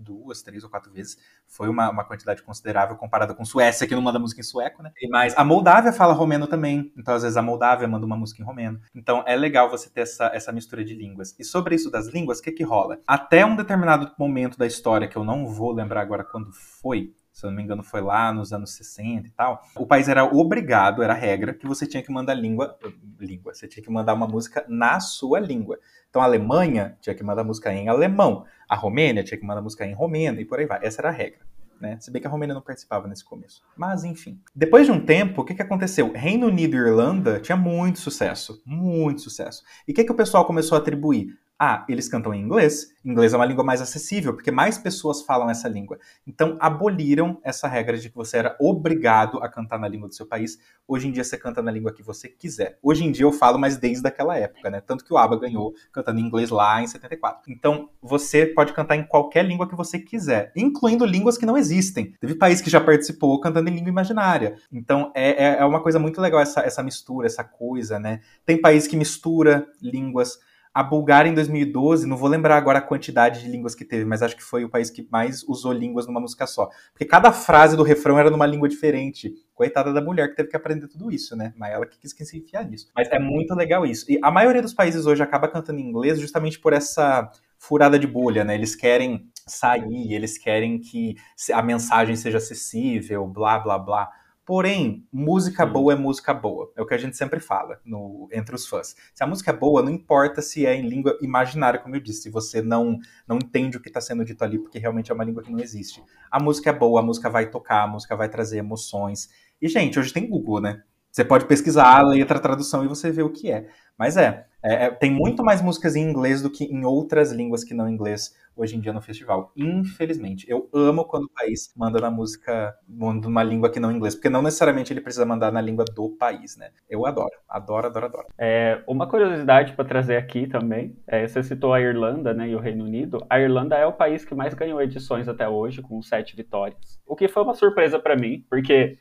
duas, três ou quatro vezes. Foi uma, uma quantidade considerável comparada com Suécia, que não manda música em sueco, né? Mas a Moldávia fala romeno também. Então, às vezes, a Moldávia manda uma música em romeno. Então, é legal você ter essa, essa mistura de línguas. E sobre isso das línguas, o que que rola? Até um determinado momento da história, que eu não vou lembrar agora quando foi, se eu não me engano, foi lá nos anos 60 e tal. O país era obrigado, era regra, que você tinha que mandar língua, língua, você tinha que mandar uma música na sua língua. Então a Alemanha tinha que mandar música em alemão, a Romênia tinha que mandar música em romeno e por aí vai. Essa era a regra. né? Se bem que a Romênia não participava nesse começo. Mas, enfim. Depois de um tempo, o que, que aconteceu? Reino Unido e Irlanda tinha muito sucesso. Muito sucesso. E o que, que o pessoal começou a atribuir? Ah, eles cantam em inglês. Inglês é uma língua mais acessível, porque mais pessoas falam essa língua. Então, aboliram essa regra de que você era obrigado a cantar na língua do seu país. Hoje em dia, você canta na língua que você quiser. Hoje em dia, eu falo, mas desde aquela época, né? Tanto que o ABBA ganhou cantando em inglês lá em 74. Então, você pode cantar em qualquer língua que você quiser, incluindo línguas que não existem. Teve país que já participou cantando em língua imaginária. Então, é, é, é uma coisa muito legal essa, essa mistura, essa coisa, né? Tem país que mistura línguas. A Bulgária, em 2012, não vou lembrar agora a quantidade de línguas que teve, mas acho que foi o país que mais usou línguas numa música só. Porque cada frase do refrão era numa língua diferente. Coitada da mulher que teve que aprender tudo isso, né? Mas ela que quis que se enfiar nisso. Mas é muito legal isso. E a maioria dos países hoje acaba cantando em inglês justamente por essa furada de bolha, né? Eles querem sair, eles querem que a mensagem seja acessível, blá, blá, blá. Porém, música boa é música boa. É o que a gente sempre fala no, entre os fãs. Se a música é boa, não importa se é em língua imaginária, como eu disse, se você não, não entende o que está sendo dito ali, porque realmente é uma língua que não existe. A música é boa, a música vai tocar, a música vai trazer emoções. E, gente, hoje tem Google, né? Você pode pesquisar a letra, a tradução e você vê o que é. Mas é, é, é, tem muito mais músicas em inglês do que em outras línguas que não inglês hoje em dia no festival. Infelizmente. Eu amo quando o país manda na música, manda numa língua que não inglês, porque não necessariamente ele precisa mandar na língua do país, né? Eu adoro, adoro, adoro, adoro. É, uma curiosidade para trazer aqui também, é, você citou a Irlanda né, e o Reino Unido. A Irlanda é o país que mais ganhou edições até hoje, com sete vitórias. O que foi uma surpresa para mim, porque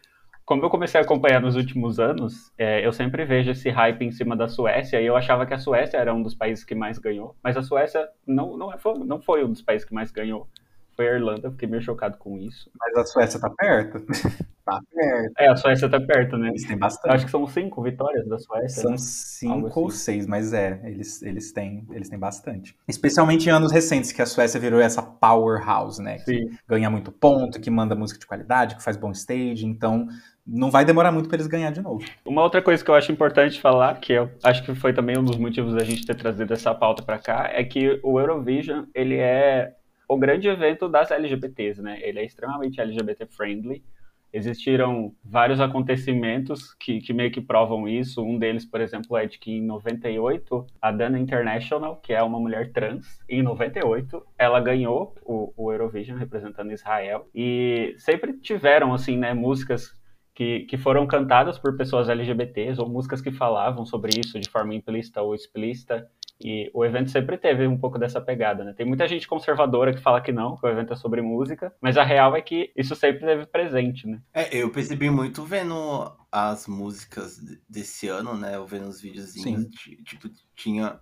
como eu comecei a acompanhar nos últimos anos, é, eu sempre vejo esse hype em cima da Suécia, e eu achava que a Suécia era um dos países que mais ganhou, mas a Suécia não, não, é, não foi um dos países que mais ganhou. Foi a Irlanda, fiquei meio chocado com isso. Mas a Suécia tá perto? tá perto. É, a Suécia tá perto, né? Eles têm bastante. Acho que são cinco vitórias da Suécia. São né? cinco Algo ou assim. seis, mas é, eles, eles, têm, eles têm bastante. Especialmente em anos recentes, que a Suécia virou essa powerhouse, né? Que Sim. ganha muito ponto, que manda música de qualidade, que faz bom stage, então não vai demorar muito para eles ganhar de novo. Uma outra coisa que eu acho importante falar, que eu acho que foi também um dos motivos da gente ter trazido essa pauta para cá, é que o Eurovision, ele é o grande evento das LGBTs, né? Ele é extremamente LGBT friendly. Existiram vários acontecimentos que, que meio que provam isso. Um deles, por exemplo, é de que em 98, a Dana International, que é uma mulher trans, em 98, ela ganhou o, o Eurovision representando Israel. E sempre tiveram, assim, né, músicas que, que, foram cantadas por pessoas LGBTs ou músicas que falavam sobre isso de forma implícita ou explícita. E o evento sempre teve um pouco dessa pegada, né? Tem muita gente conservadora que fala que não, que o evento é sobre música, mas a real é que isso sempre teve presente, né? É, eu percebi muito vendo as músicas desse ano, né? Eu vendo os videozinhos, tipo, tinha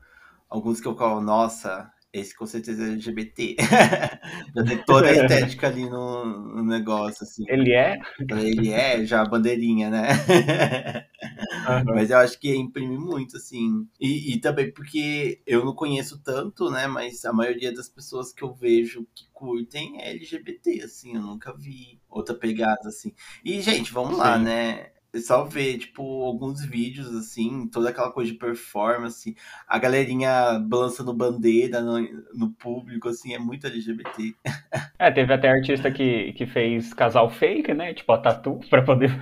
alguns que eu falava, nossa, esse com certeza é LGBT. já tem toda a estética ali no, no, negócio, assim. Ele é? Ele é, já a bandeirinha, né? Uhum. Mas eu acho que imprime muito, assim. E, e, também porque eu não conheço tanto, né? Mas a maioria das pessoas que eu vejo que curtem é LGBT, assim. Eu nunca vi outra pegada, assim. E, gente, vamos Sim. lá, né? É só ver, tipo, alguns vídeos, assim, toda aquela coisa de performance, a galerinha balançando bandeira no, no público, assim, é muito LGBT. É, teve até artista que, que fez casal fake, né? Tipo, a tatu, pra poder,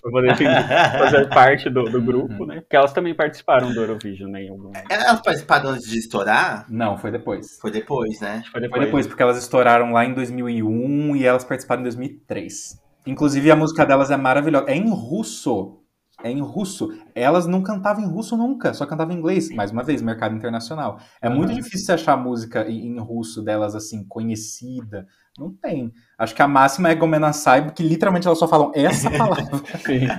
pra poder fazer parte do, do grupo, né? Porque elas também participaram do Eurovision, né? Em algum... Elas participaram antes de estourar? Não, foi depois. Foi depois, né? Foi depois, foi depois porque elas estouraram lá em 2001 e elas participaram em 2003. Inclusive, a música delas é maravilhosa. É em russo. É em russo. Elas não cantavam em russo nunca, só cantavam em inglês. Mais uma vez, mercado internacional. É uhum. muito difícil você achar música em russo delas, assim, conhecida. Não tem. Acho que a máxima é Gomenasai, que literalmente elas só falam essa palavra.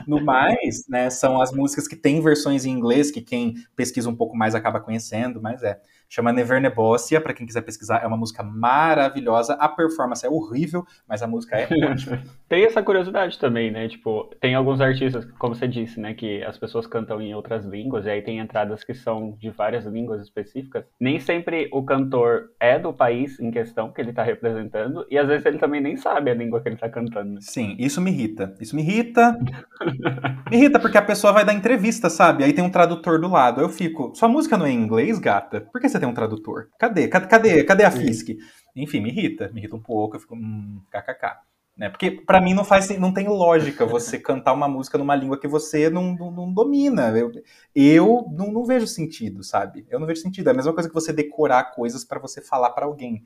no mais, né, são as músicas que têm versões em inglês, que quem pesquisa um pouco mais acaba conhecendo, mas é. Chama Never Nebócia, para quem quiser pesquisar, é uma música maravilhosa. A performance é horrível, mas a música é ótima. tem essa curiosidade também, né? Tipo, tem alguns artistas, como você disse, né, que as pessoas cantam em outras línguas, e aí tem entradas que são de várias línguas específicas. Nem sempre o cantor é do país em questão que ele tá representando, e às vezes ele também nem sabe a língua que ele tá cantando. Sim, isso me irrita. Isso me irrita. me irrita porque a pessoa vai dar entrevista, sabe? Aí tem um tradutor do lado. Eu fico, sua música não é em inglês, gata? Por que você tem um tradutor? Cadê? Cadê, cadê, cadê a FISC? Enfim, me irrita. Me irrita um pouco. Eu fico, hum, kkk. Né? Porque para mim não faz não tem lógica você cantar uma música numa língua que você não, não, não domina. Eu, eu não, não, vejo sentido, sabe? Eu não vejo sentido. É a mesma coisa que você decorar coisas para você falar para alguém.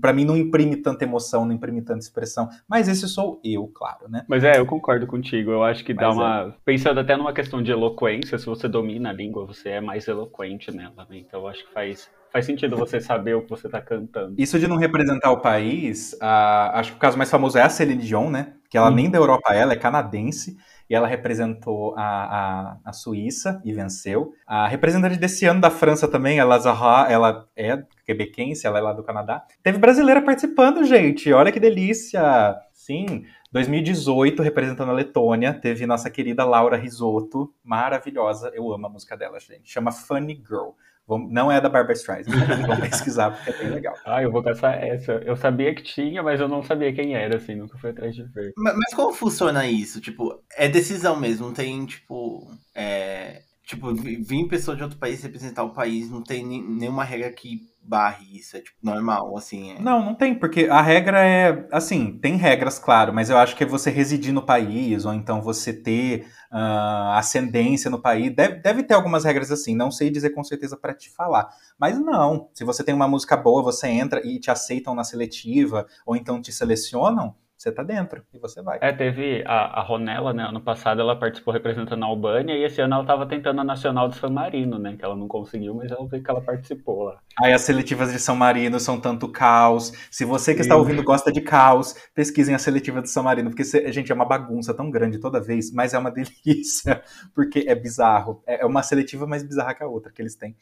Para mim não imprime tanta emoção, não imprime tanta expressão. Mas esse sou eu, claro, né? Mas é, eu concordo contigo. Eu acho que Mas dá uma. É. Pensando até numa questão de eloquência, se você domina a língua, você é mais eloquente nela. Né? Então eu acho que faz faz sentido você saber o que você está cantando. Isso de não representar o país, acho que o caso mais famoso é a Celine Dion, né? Que ela hum. nem da Europa é, ela é canadense e ela representou a, a, a, Suíça e venceu. A representante desse ano da França também, a Lazara, ela é quebequense, ela é lá do Canadá. Teve brasileira participando, gente. Olha que delícia! Sim, 2018, representando a Letônia, teve nossa querida Laura Risotto, maravilhosa. Eu amo a música dela, gente. Chama Funny Girl. Não é da Barbara Streisand. Vamos pesquisar porque é bem legal. Ah, eu vou caçar essa. Eu sabia que tinha, mas eu não sabia quem era, assim, nunca fui atrás de ver. Mas, mas como funciona isso? Tipo, é decisão mesmo, não tem, tipo. É, tipo, vir pessoa de outro país representar o país, não tem nenhuma regra que barre isso, é tipo normal, assim. É... Não, não tem, porque a regra é, assim, tem regras, claro, mas eu acho que é você residir no país, ou então você ter uh, ascendência no país, deve, deve ter algumas regras assim, não sei dizer com certeza para te falar, mas não, se você tem uma música boa, você entra e te aceitam na seletiva, ou então te selecionam, você tá dentro e você vai. É, teve a, a Ronella, né? Ano passado ela participou representando a Albânia e esse ano ela tava tentando a Nacional de San Marino, né? Que ela não conseguiu, mas ela vi que ela participou lá. Aí as seletivas de São Marino são tanto caos. Se você que está ouvindo gosta de caos, pesquisem a seletiva de São Marino, porque, gente, é uma bagunça tão grande toda vez, mas é uma delícia, porque é bizarro. É, é uma seletiva mais bizarra que a outra que eles têm.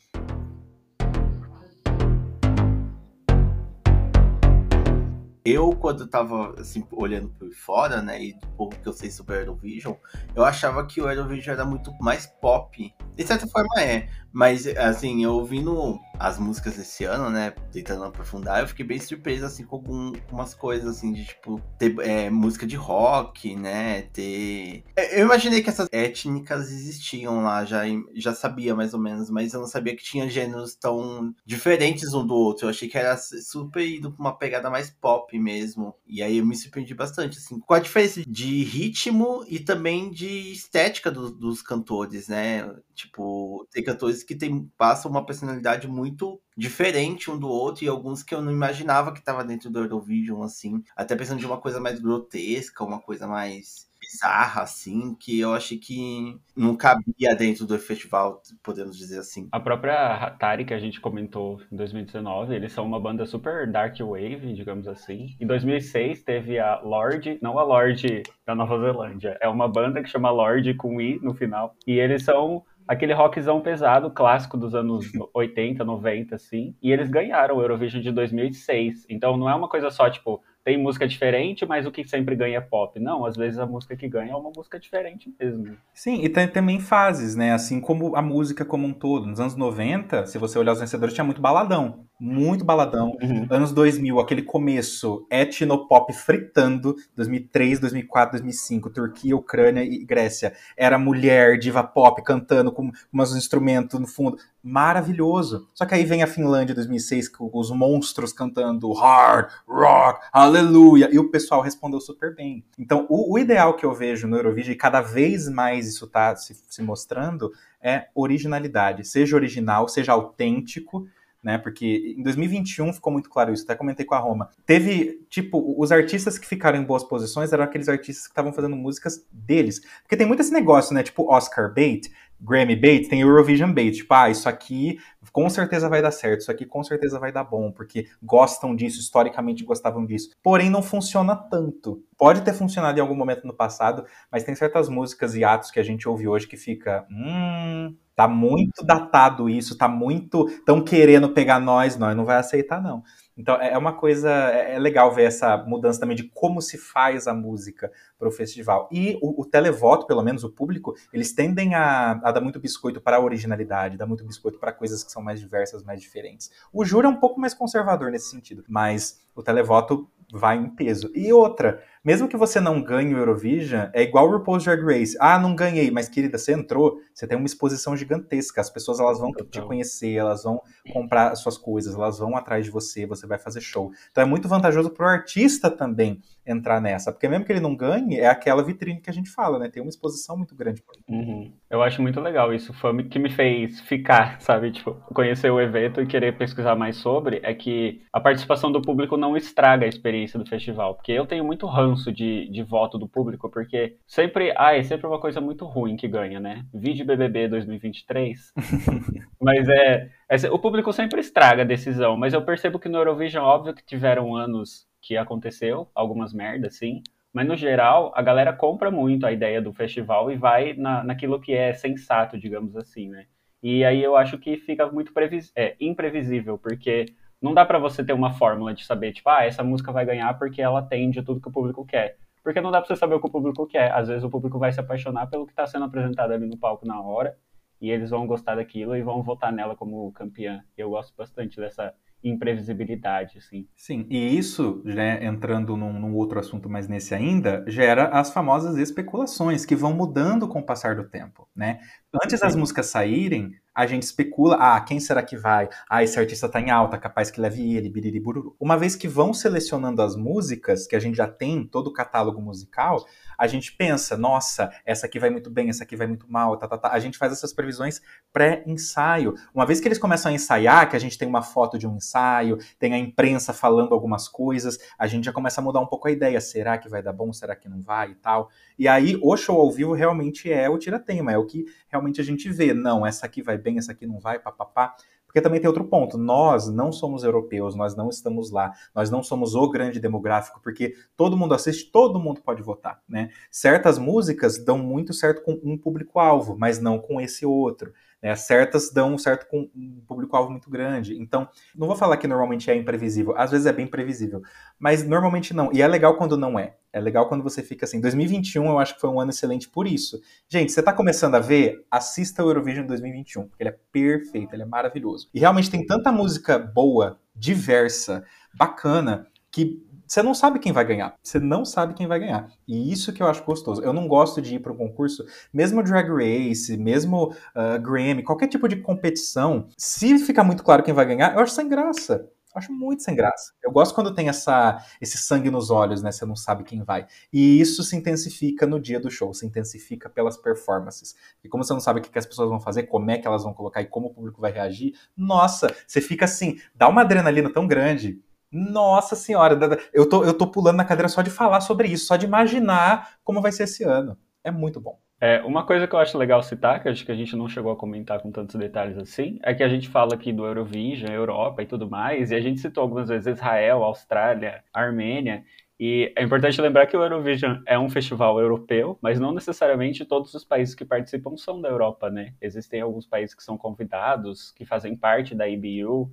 Eu, quando tava, assim, olhando por fora, né, e do pouco que eu sei sobre Eurovision, eu achava que o Eurovision era muito mais pop. De certa forma é, mas, assim, eu ouvindo as músicas desse ano, né, tentando aprofundar, eu fiquei bem surpreso, assim, com algumas coisas, assim, de, tipo, ter é, música de rock, né, ter... É, eu imaginei que essas étnicas existiam lá, já, já sabia mais ou menos, mas eu não sabia que tinha gêneros tão diferentes um do outro. Eu achei que era super indo pra uma pegada mais pop mesmo. E aí eu me surpreendi bastante, assim, com a diferença de ritmo e também de estética do, dos cantores, né? Tipo, tem cantores que tem, passam uma personalidade muito diferente um do outro e alguns que eu não imaginava que estava dentro do Eurovision, assim. Até pensando de uma coisa mais grotesca, uma coisa mais bizarra, assim, que eu achei que não cabia dentro do festival, podemos dizer assim. A própria Atari, que a gente comentou em 2019, eles são uma banda super dark wave, digamos assim. Em 2006 teve a Lorde, não a Lorde da Nova Zelândia, é uma banda que chama Lorde com I no final. E eles são aquele rockzão pesado, clássico dos anos 80, 90, assim. E eles ganharam o Eurovision de 2006. Então não é uma coisa só, tipo, tem música diferente, mas o que sempre ganha é pop. Não, às vezes a música que ganha é uma música diferente mesmo. Sim, e tem também fases, né? Assim como a música como um todo. Nos anos 90, se você olhar os vencedores, tinha muito baladão. Muito baladão. Uhum. Anos 2000, aquele começo etnopop fritando. 2003, 2004, 2005. Turquia, Ucrânia e Grécia. Era mulher, diva pop, cantando com umas instrumentos no fundo maravilhoso. Só que aí vem a Finlândia 2006 com os monstros cantando hard rock, aleluia, e o pessoal respondeu super bem. Então, o, o ideal que eu vejo no Eurovision, e cada vez mais isso está se, se mostrando, é originalidade. Seja original, seja autêntico, né? Porque em 2021 ficou muito claro isso, até comentei com a Roma. Teve, tipo, os artistas que ficaram em boas posições eram aqueles artistas que estavam fazendo músicas deles. Porque tem muito esse negócio, né? Tipo Oscar bait, Grammy bait, tem Eurovision bait. Tipo, ah, isso aqui com certeza vai dar certo, isso aqui com certeza vai dar bom, porque gostam disso, historicamente gostavam disso. Porém, não funciona tanto. Pode ter funcionado em algum momento no passado, mas tem certas músicas e atos que a gente ouve hoje que fica. Hum, tá muito datado isso, tá muito. tão querendo pegar nós, nós não vai aceitar, não. Então é, é uma coisa, é, é legal ver essa mudança também de como se faz a música para o festival. E o, o, televoto, pelo menos o público, eles tendem a, a dar muito biscoito para a originalidade, dar muito biscoito para coisas que são mais diversas, mais diferentes. O júri é um pouco mais conservador nesse sentido, mas o televoto vai em peso. E outra, Mesmo que você não ganhe o Eurovision, é igual o RuPaul's Drag Race. Ah, não ganhei, mas querida, você entrou, você tem uma exposição gigantesca. As pessoas elas vão te conhecer, elas vão comprar suas coisas, elas vão atrás de você, você vai fazer show. Então é muito vantajoso para o artista também entrar nessa, porque mesmo que ele não ganhe, é aquela vitrine que a gente fala, né? Tem uma exposição muito grande. Uhum. Eu acho muito legal isso. Foi o que me fez ficar, sabe? Tipo, conhecer o evento e querer pesquisar mais sobre é que a participação do público não estraga a experiência do festival. Porque eu tenho muito ranço de, de voto do público, porque sempre, ah, é sempre uma coisa muito ruim que ganha, né? Vídeo BBB 2023. mas é, é, o público sempre estraga a decisão, mas eu percebo que no Eurovision, óbvio que tiveram anos que aconteceu, algumas merdas, sim. Mas no geral, a galera compra muito a ideia do festival e vai na, naquilo que é sensato, digamos assim, né? E aí eu acho que fica muito previs é, imprevisível, porque não dá para você ter uma fórmula de saber, tipo, ah, essa música vai ganhar porque ela atende tudo que o público quer. Porque não dá pra você saber o que o público quer. Às vezes o público vai se apaixonar pelo que está sendo apresentado ali no palco na hora, e eles vão gostar daquilo e vão votar nela como campeã. Eu gosto bastante dessa imprevisibilidade, assim. Sim, e isso, né, entrando num, num, outro assunto, mas nesse ainda, gera as famosas especulações que vão mudando com o passar do tempo, né? Antes das músicas saírem, a gente especula, ah, quem será que vai? Ah, esse artista tá em alta, capaz que leve ele, biriri bururu. Uma vez que vão selecionando as músicas, que a gente já tem todo o catálogo musical, a gente pensa, nossa, essa aqui vai muito bem, essa aqui vai muito mal, tá, tá, tá. A gente faz essas previsões pré-ensaio. Uma vez que eles começam a ensaiar, que a gente tem uma foto de um ensaio, tem a imprensa falando algumas coisas, a gente já começa a mudar um pouco a ideia. Será que vai dar bom? Será que não vai e tal? E aí, o show ao vivo realmente é o tira-tema, é o que realmente a gente vê. Não, essa aqui vai bem, essa aqui não vai, papapá. Porque também tem outro ponto, nós não somos europeus, nós não estamos lá, nós não somos o grande demográfico, porque todo mundo assiste, todo mundo pode votar, né? Certas músicas dão muito certo com um público-alvo, mas não com esse outro. Né? Certas dão certo com um público-alvo muito grande. Então, não vou falar que normalmente é imprevisível, às vezes é bem previsível, mas normalmente não. E é legal quando não é. É legal quando você fica assim. 2021 eu acho que foi um ano excelente por isso. Gente, você está começando a ver, assista o Eurovision 2021, porque ele é perfeito, ele é maravilhoso. E realmente tem tanta música boa, diversa, bacana, que você não sabe quem vai ganhar. Você não sabe quem vai ganhar. E isso que eu acho gostoso. Eu não gosto de ir para um concurso, mesmo Drag Race, mesmo uh, Grammy, qualquer tipo de competição. Se ficar muito claro quem vai ganhar, eu acho sem graça. Acho muito sem graça. Eu gosto quando tem essa, esse sangue nos olhos, né? Você não sabe quem vai. E isso se intensifica no dia do show, se intensifica pelas performances. E como você não sabe o que as pessoas vão fazer, como é que elas vão colocar e como o público vai reagir, nossa, você fica assim, dá uma adrenalina tão grande nossa senhora, eu tô, eu tô pulando na cadeira só de falar sobre isso, só de imaginar como vai ser esse ano. É muito bom. É, uma coisa que eu acho legal citar, que acho que a gente não chegou a comentar com tantos detalhes assim, é que a gente fala aqui do Eurovision, Europa e tudo mais, e a gente citou algumas vezes Israel, Austrália, Armênia, e é importante lembrar que o Eurovision é um festival europeu, mas não necessariamente todos os países que participam são da Europa, né? Existem alguns países que são convidados, que fazem parte da IBU,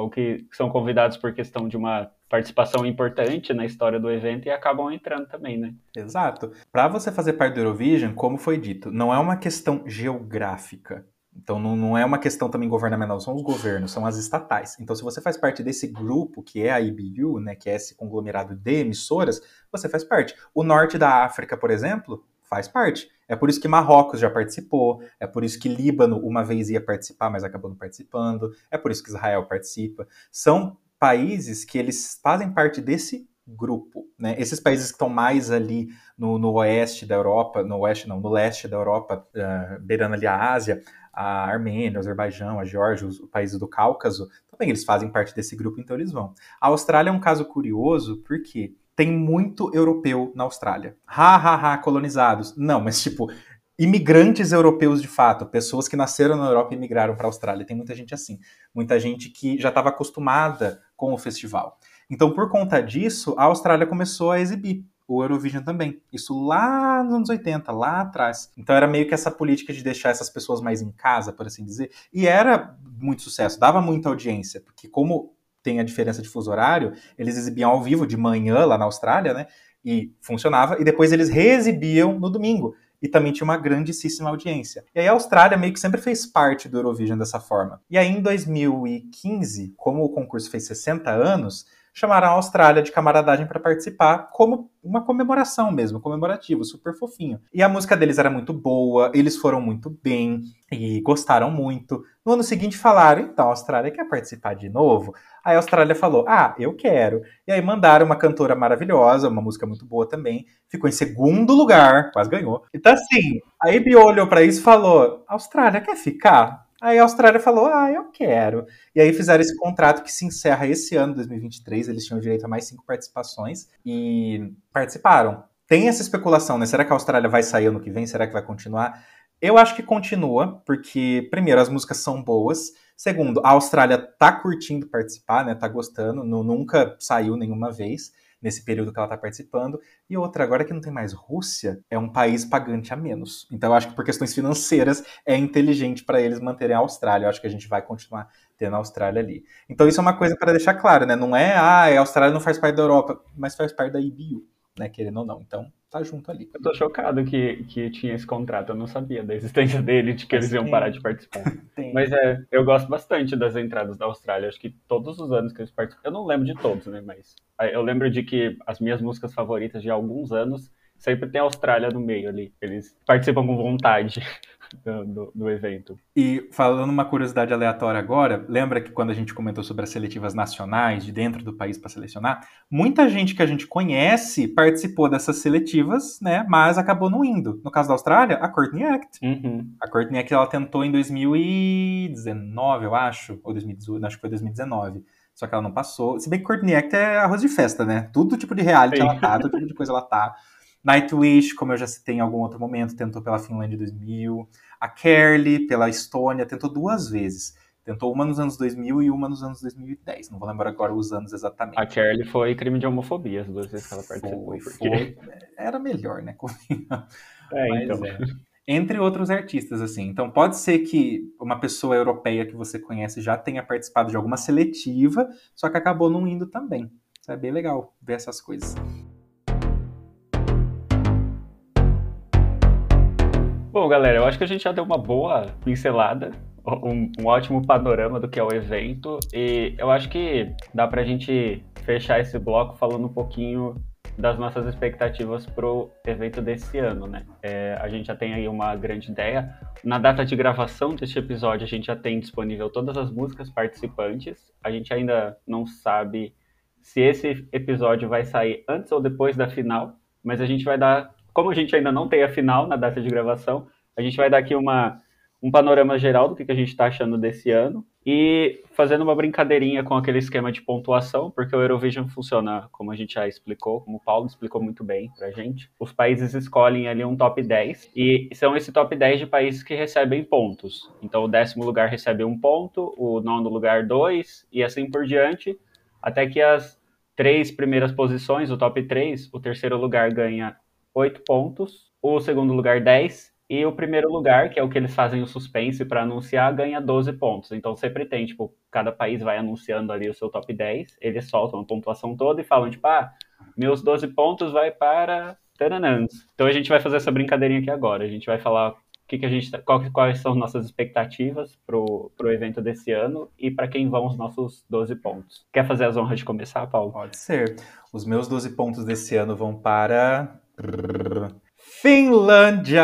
ou que são convidados por questão de uma participação importante na história do evento e acabam entrando também, né? Exato. Para você fazer parte do Eurovision, como foi dito, não é uma questão geográfica. Então não, não é uma questão também governamental, são os governos, são as estatais. Então se você faz parte desse grupo que é a IBU, né, que é esse conglomerado de emissoras, você faz parte. O norte da África, por exemplo, faz parte. É por isso que Marrocos já participou, é por isso que Líbano uma vez ia participar, mas acabou não participando, é por isso que Israel participa. São países que eles fazem parte desse grupo. Né? Esses países que estão mais ali no, no, oeste da Europa, no oeste não, no leste da Europa, uh, beirando ali a Ásia, a Armênia, o Azerbaijão, a Geórgia, os países do Cáucaso, também eles fazem parte desse grupo, então eles vão. A Austrália é um caso curioso, porque tem muito europeu na Austrália. Ha, ha, ha, colonizados. Não, mas tipo, imigrantes europeus de fato, pessoas que nasceram na Europa e migraram para a Austrália. Tem muita gente assim. Muita gente que já estava acostumada com o festival. Então, por conta disso, a Austrália começou a exibir o Eurovision também. Isso lá nos anos 80, lá atrás. Então era meio que essa política de deixar essas pessoas mais em casa, por assim dizer. E era muito sucesso, dava muita audiência, porque como tem a diferença de fuso horário, eles exibiam ao vivo de manhã lá na Austrália, né? E funcionava, e depois eles reexibiam no domingo. E também tinha uma grandíssima audiência. E aí a Austrália meio que sempre fez parte do Eurovision dessa forma. E aí em 2015, como o concurso fez 60 anos, chamaram a Austrália de camaradagem para participar, como uma comemoração mesmo, comemorativo, super fofinho. E a música deles era muito boa, eles foram muito bem e gostaram muito. No ano seguinte falaram, então a Austrália quer participar de novo? Aí a Austrália falou, ah, eu quero. E aí mandaram uma cantora maravilhosa, uma música muito boa também, ficou em segundo lugar, quase ganhou. Então assim, a ABO olhou para isso e falou, Austrália quer ficar? Aí a Austrália falou: Ah, eu quero. E aí fizeram esse contrato que se encerra esse ano, 2023. Eles tinham direito a mais cinco participações e participaram. Tem essa especulação, né? Será que a Austrália vai sair ano que vem? Será que vai continuar? Eu acho que continua, porque, primeiro, as músicas são boas. Segundo, a Austrália tá curtindo participar, né? Tá gostando, nunca saiu nenhuma vez nesse período que ela está participando. E outra, agora que não tem mais Rússia, é um país pagante a menos. Então eu acho que por questões financeiras é inteligente para eles manterem a Austrália. Eu acho que a gente vai continuar tendo a Austrália ali. Então isso é uma coisa para deixar claro, né? Não é, ah, a Austrália não faz parte da Europa, mas faz parte da IBU, né? Querendo ou não. Então tá junto ali. Eu tô chocado que, que tinha esse contrato, eu não sabia da existência dele, de que eles iam parar de participar. Tem. Mas é, eu gosto bastante das entradas da Austrália, acho que todos os anos que eles participam, eu não lembro de todos, né, mas eu lembro de que as minhas músicas favoritas de alguns anos sempre tem a Austrália no meio ali, eles participam com vontade do, do, evento. E falando uma curiosidade aleatória agora, lembra que quando a gente comentou sobre as seletivas nacionais de dentro do país para selecionar, muita gente que a gente conhece participou dessas seletivas, né? Mas acabou não indo. No caso da Austrália, a Courtney Act. Uhum. A Courtney Act ela tentou em 2019, eu acho, ou 2018, acho que foi 2019. Só que ela não passou. Se bem que Courtney Act é arroz de festa, né? Tudo tipo de reality Sim. ela tá, todo tipo de coisa ela tá. Nightwish, como eu já citei em algum outro momento, tentou pela Finlândia em 2000. A Kerly, pela Estônia, tentou duas vezes. Tentou uma nos anos 2000 e uma nos anos 2010. Não vou lembrar agora os anos exatamente. A Kerly foi crime de homofobia, as duas vezes que ela participou. Foi, porque... foi. Era melhor, né? É, Mas, então. É. Entre outros artistas, assim. Então, pode ser que uma pessoa europeia que você conhece já tenha participado de alguma seletiva, só que acabou não indo também. Isso é bem legal ver essas coisas. Bom, galera, eu acho que a gente já deu uma boa pincelada, um, um, ótimo panorama do que é o evento, e eu acho que dá pra gente fechar esse bloco falando um pouquinho das nossas expectativas pro evento desse ano, né? É, a gente já tem aí uma grande ideia. Na data de gravação deste episódio, a gente já tem disponível todas as músicas participantes. A gente ainda não sabe se esse episódio vai sair antes ou depois da final, mas a gente vai dar como a gente ainda não tem a final na data de gravação, a gente vai dar aqui uma, um panorama geral do que, que a gente está achando desse ano e fazendo uma brincadeirinha com aquele esquema de pontuação, porque o Eurovision funciona, como a gente já explicou, como o Paulo explicou muito bem pra gente. Os países escolhem ali um top 10 e são esse top 10 de países que recebem pontos. Então o décimo lugar recebe um ponto, o nono lugar dois e assim por diante, até que as três primeiras posições, o top 3, o terceiro lugar ganha 8 pontos, o segundo lugar 10 e o primeiro lugar, que é o que eles fazem o suspense para anunciar, ganha 12 pontos. Então sempre tem, tipo, cada país vai anunciando ali o seu top 10, eles soltam a pontuação toda e falam, tipo, ah, meus 12 pontos vai para Taranãs. Então a gente vai fazer essa brincadeirinha aqui agora. A gente vai falar que, que a gente, tá, qual, quais são nossas expectativas pro, pro evento desse ano e para quem vão os nossos 12 pontos. Quer fazer as honras de começar, Paulo? Pode ser. Os meus 12 pontos desse ano vão para Finlândia!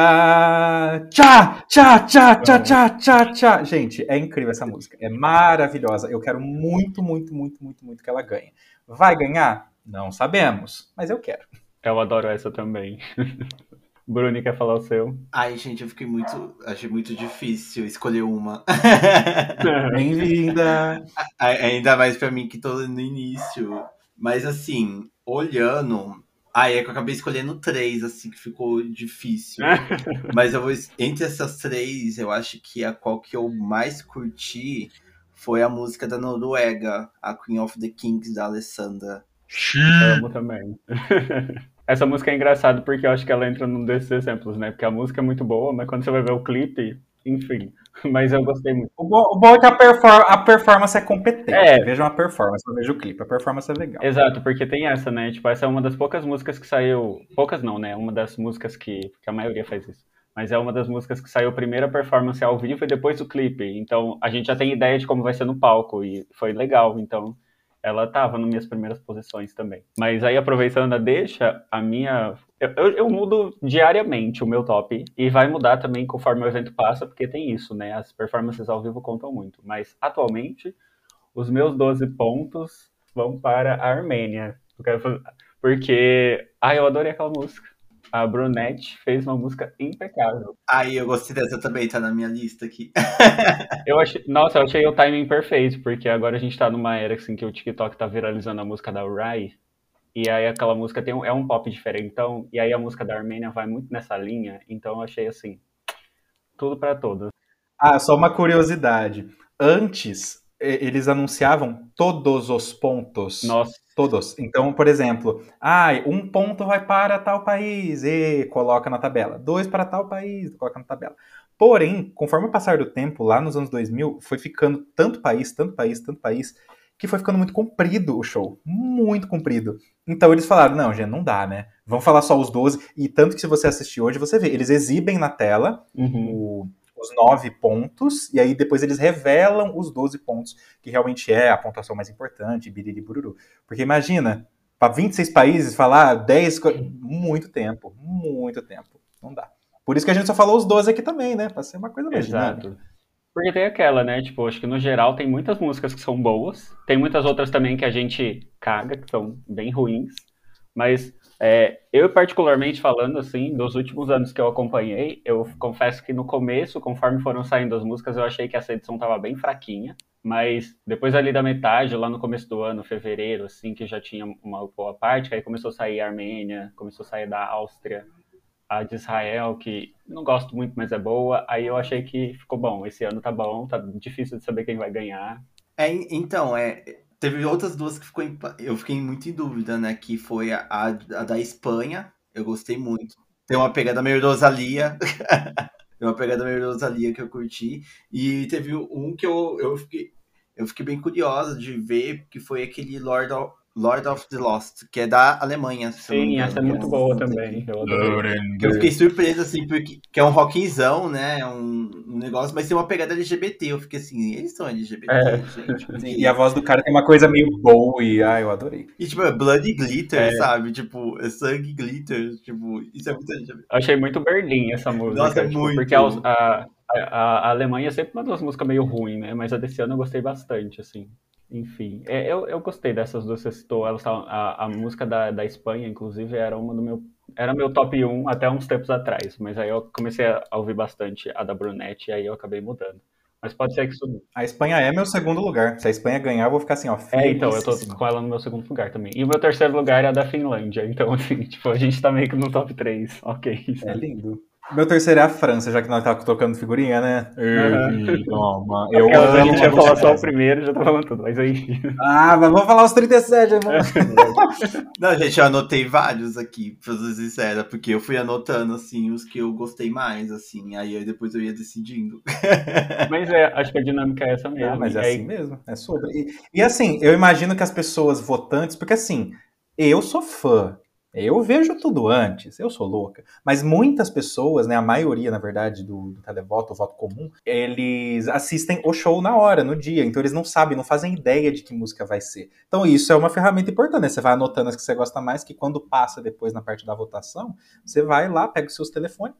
Tchá, tchá, tchá, tchá, tchá, tchá, tchá. Gente, é incrível essa música. É maravilhosa. Eu quero muito, muito, muito, muito, muito que ela ganhe. Vai ganhar? Não sabemos, mas eu quero. Eu adoro essa também. Bruni, quer falar o seu? Ai, gente, eu fiquei muito. Achei muito difícil escolher uma. Bem-vinda! Ainda mais pra mim que tô no início. Mas assim, olhando, ah, é que eu acabei escolhendo três, assim, que ficou difícil. Mas eu vou. Entre essas três, eu acho que a qual que eu mais curti foi a música da Noruega, a Queen of the Kings, da Alessandra. Amo também. Essa música é engraçada porque eu acho que ela entra num desses exemplos, né? Porque a música é muito boa, mas quando você vai ver o clipe, enfim. Mas eu gostei muito. O bom, o bom é que a, perfor a, performance é competente. É. Vejam a performance, não vejo o clipe. A performance é legal. Exato, porque tem essa, né? Tipo, essa é uma das poucas músicas que saiu. Poucas não, né? Uma das músicas que. que a maioria faz isso. Mas é uma das músicas que saiu primeiro a performance ao vivo e depois o clipe. Então a gente já tem ideia de como vai ser no palco. E foi legal. Então ela tava nas minhas primeiras posições também. Mas aí, aproveitando a deixa, a minha. Eu, eu, eu, mudo diariamente o meu top e vai mudar também conforme o evento passa, porque tem isso, né? As performances ao vivo contam muito. Mas atualmente, os meus 12 pontos vão para a Armênia. Porque. Ai, eu adorei aquela música. A Brunette fez uma música impecável. Aí, eu gostei dessa também, tá na minha lista aqui. eu achei, nossa, eu achei o timing perfeito, porque agora a gente tá numa era assim, que o TikTok tá viralizando a música da Rai. E aí aquela música tem um, é um pop diferente, então, e aí a música da Armênia vai muito nessa linha, então eu achei assim, tudo para todos. Ah, só uma curiosidade. Antes, eles anunciavam todos os pontos. Nossa. Todos. Então, por exemplo, ah, um ponto vai para tal país e coloca na tabela. Dois para tal país, coloca na tabela. Porém, conforme o passar do tempo, lá nos anos 2000, foi ficando tanto país, tanto país, tanto país, que foi ficando muito comprido o show. Muito comprido. Então eles falaram, não, gente, não dá, né? Vamos falar só os 12. E tanto que se você assistir hoje, você vê, eles exibem na tela uhum. o os nove pontos, e aí depois eles revelam os 12 pontos, que realmente é a pontuação mais importante, biriri bururu. Porque imagina, para 26 países falar 10, muito tempo, muito tempo, não dá. Por isso que a gente só falou os 12 aqui também, né? Pra ser uma coisa mais Exato. Dinâmica. Porque tem aquela, né? Tipo, acho que no geral tem muitas músicas que são boas, tem muitas outras também que a gente caga, que são bem ruins, mas é, eu, particularmente falando, assim, dos últimos anos que eu acompanhei, eu confesso que no começo, conforme foram saindo as músicas, eu achei que essa edição tava bem fraquinha. Mas depois ali da metade, lá no começo do ano, fevereiro, assim, que já tinha uma boa parte, aí começou a sair a Armênia, começou a sair da Áustria, a de Israel, que não gosto muito, mas é boa. Aí eu achei que ficou bom. Esse ano tá bom, tá difícil de saber quem vai ganhar. É, então, é, Teve outras duas que ficou em, eu fiquei muito em dúvida, né? Que foi a, a, da Espanha, eu gostei muito. Tem uma pegada meio Rosalia. Tem uma pegada meio Rosalia que eu curti. E teve um que eu, eu, fiquei, eu fiquei bem curiosa de ver, que foi aquele Lord of, Lord of the Lost, que é da Alemanha. Sim, essa é muito boa também. Eu, eu, fiquei surpreso, assim, porque que é um rockzão, né? Um, um, negócio, mas tem uma pegada LGBT. Eu fiquei assim, eles são LGBT, é. gente. e a voz do cara tem uma coisa meio Bowie. Ah, eu adorei. E, tipo, é blood glitter, é. sabe? Tipo, é sangue glitter. Tipo, isso é muito LGBT. Achei muito Berlim essa música. Nossa, é tipo, muito. Porque a, a, a, Alemanha sempre mandou umas músicas meio ruins, né? Mas a desse ano eu gostei bastante, assim. Enfim, é, eu, eu gostei dessas duas que você citou. Elas tavam, a, a música da, da Espanha, inclusive, era uma do meu. Era meu top 1 até uns tempos atrás. Mas aí eu comecei a ouvir bastante a da Brunette e aí eu acabei mudando. Mas pode ser que subiu. A Espanha é meu segundo lugar. Se a Espanha ganhar, eu vou ficar assim, ó. É, então, eu tô com ela no meu segundo lugar também. E o meu terceiro lugar é a da Finlândia. Então, assim, tipo, a gente tá meio que no top 3. Ok. É lindo. Meu terceiro é a França, já que nós tava tocando figurinha, né? Uhum. Toma. Eu amo, a gente ia falar só o primeiro, já tá falando tudo, mas aí. Ah, mas vamos falar os 37, irmão. Não, gente, eu anotei vários aqui, pra ser sincera, porque eu fui anotando, assim, os que eu gostei mais, assim, aí depois eu ia decidindo. Mas é, acho que a dinâmica é essa mesmo. Ah, mas é assim mesmo, é sobre. E, e assim, eu imagino que as pessoas votantes, porque assim, eu sou fã eu vejo tudo antes, eu sou louca. Mas muitas pessoas, né, a maioria, na verdade, do, do televoto, o voto comum, eles assistem o show na hora, no dia. Então eles não sabem, não fazem ideia de que música vai ser. Então isso é uma ferramenta importante, né? Você vai anotando as que você gosta mais, que quando passa depois na parte da votação, você vai lá, pega os seus telefones,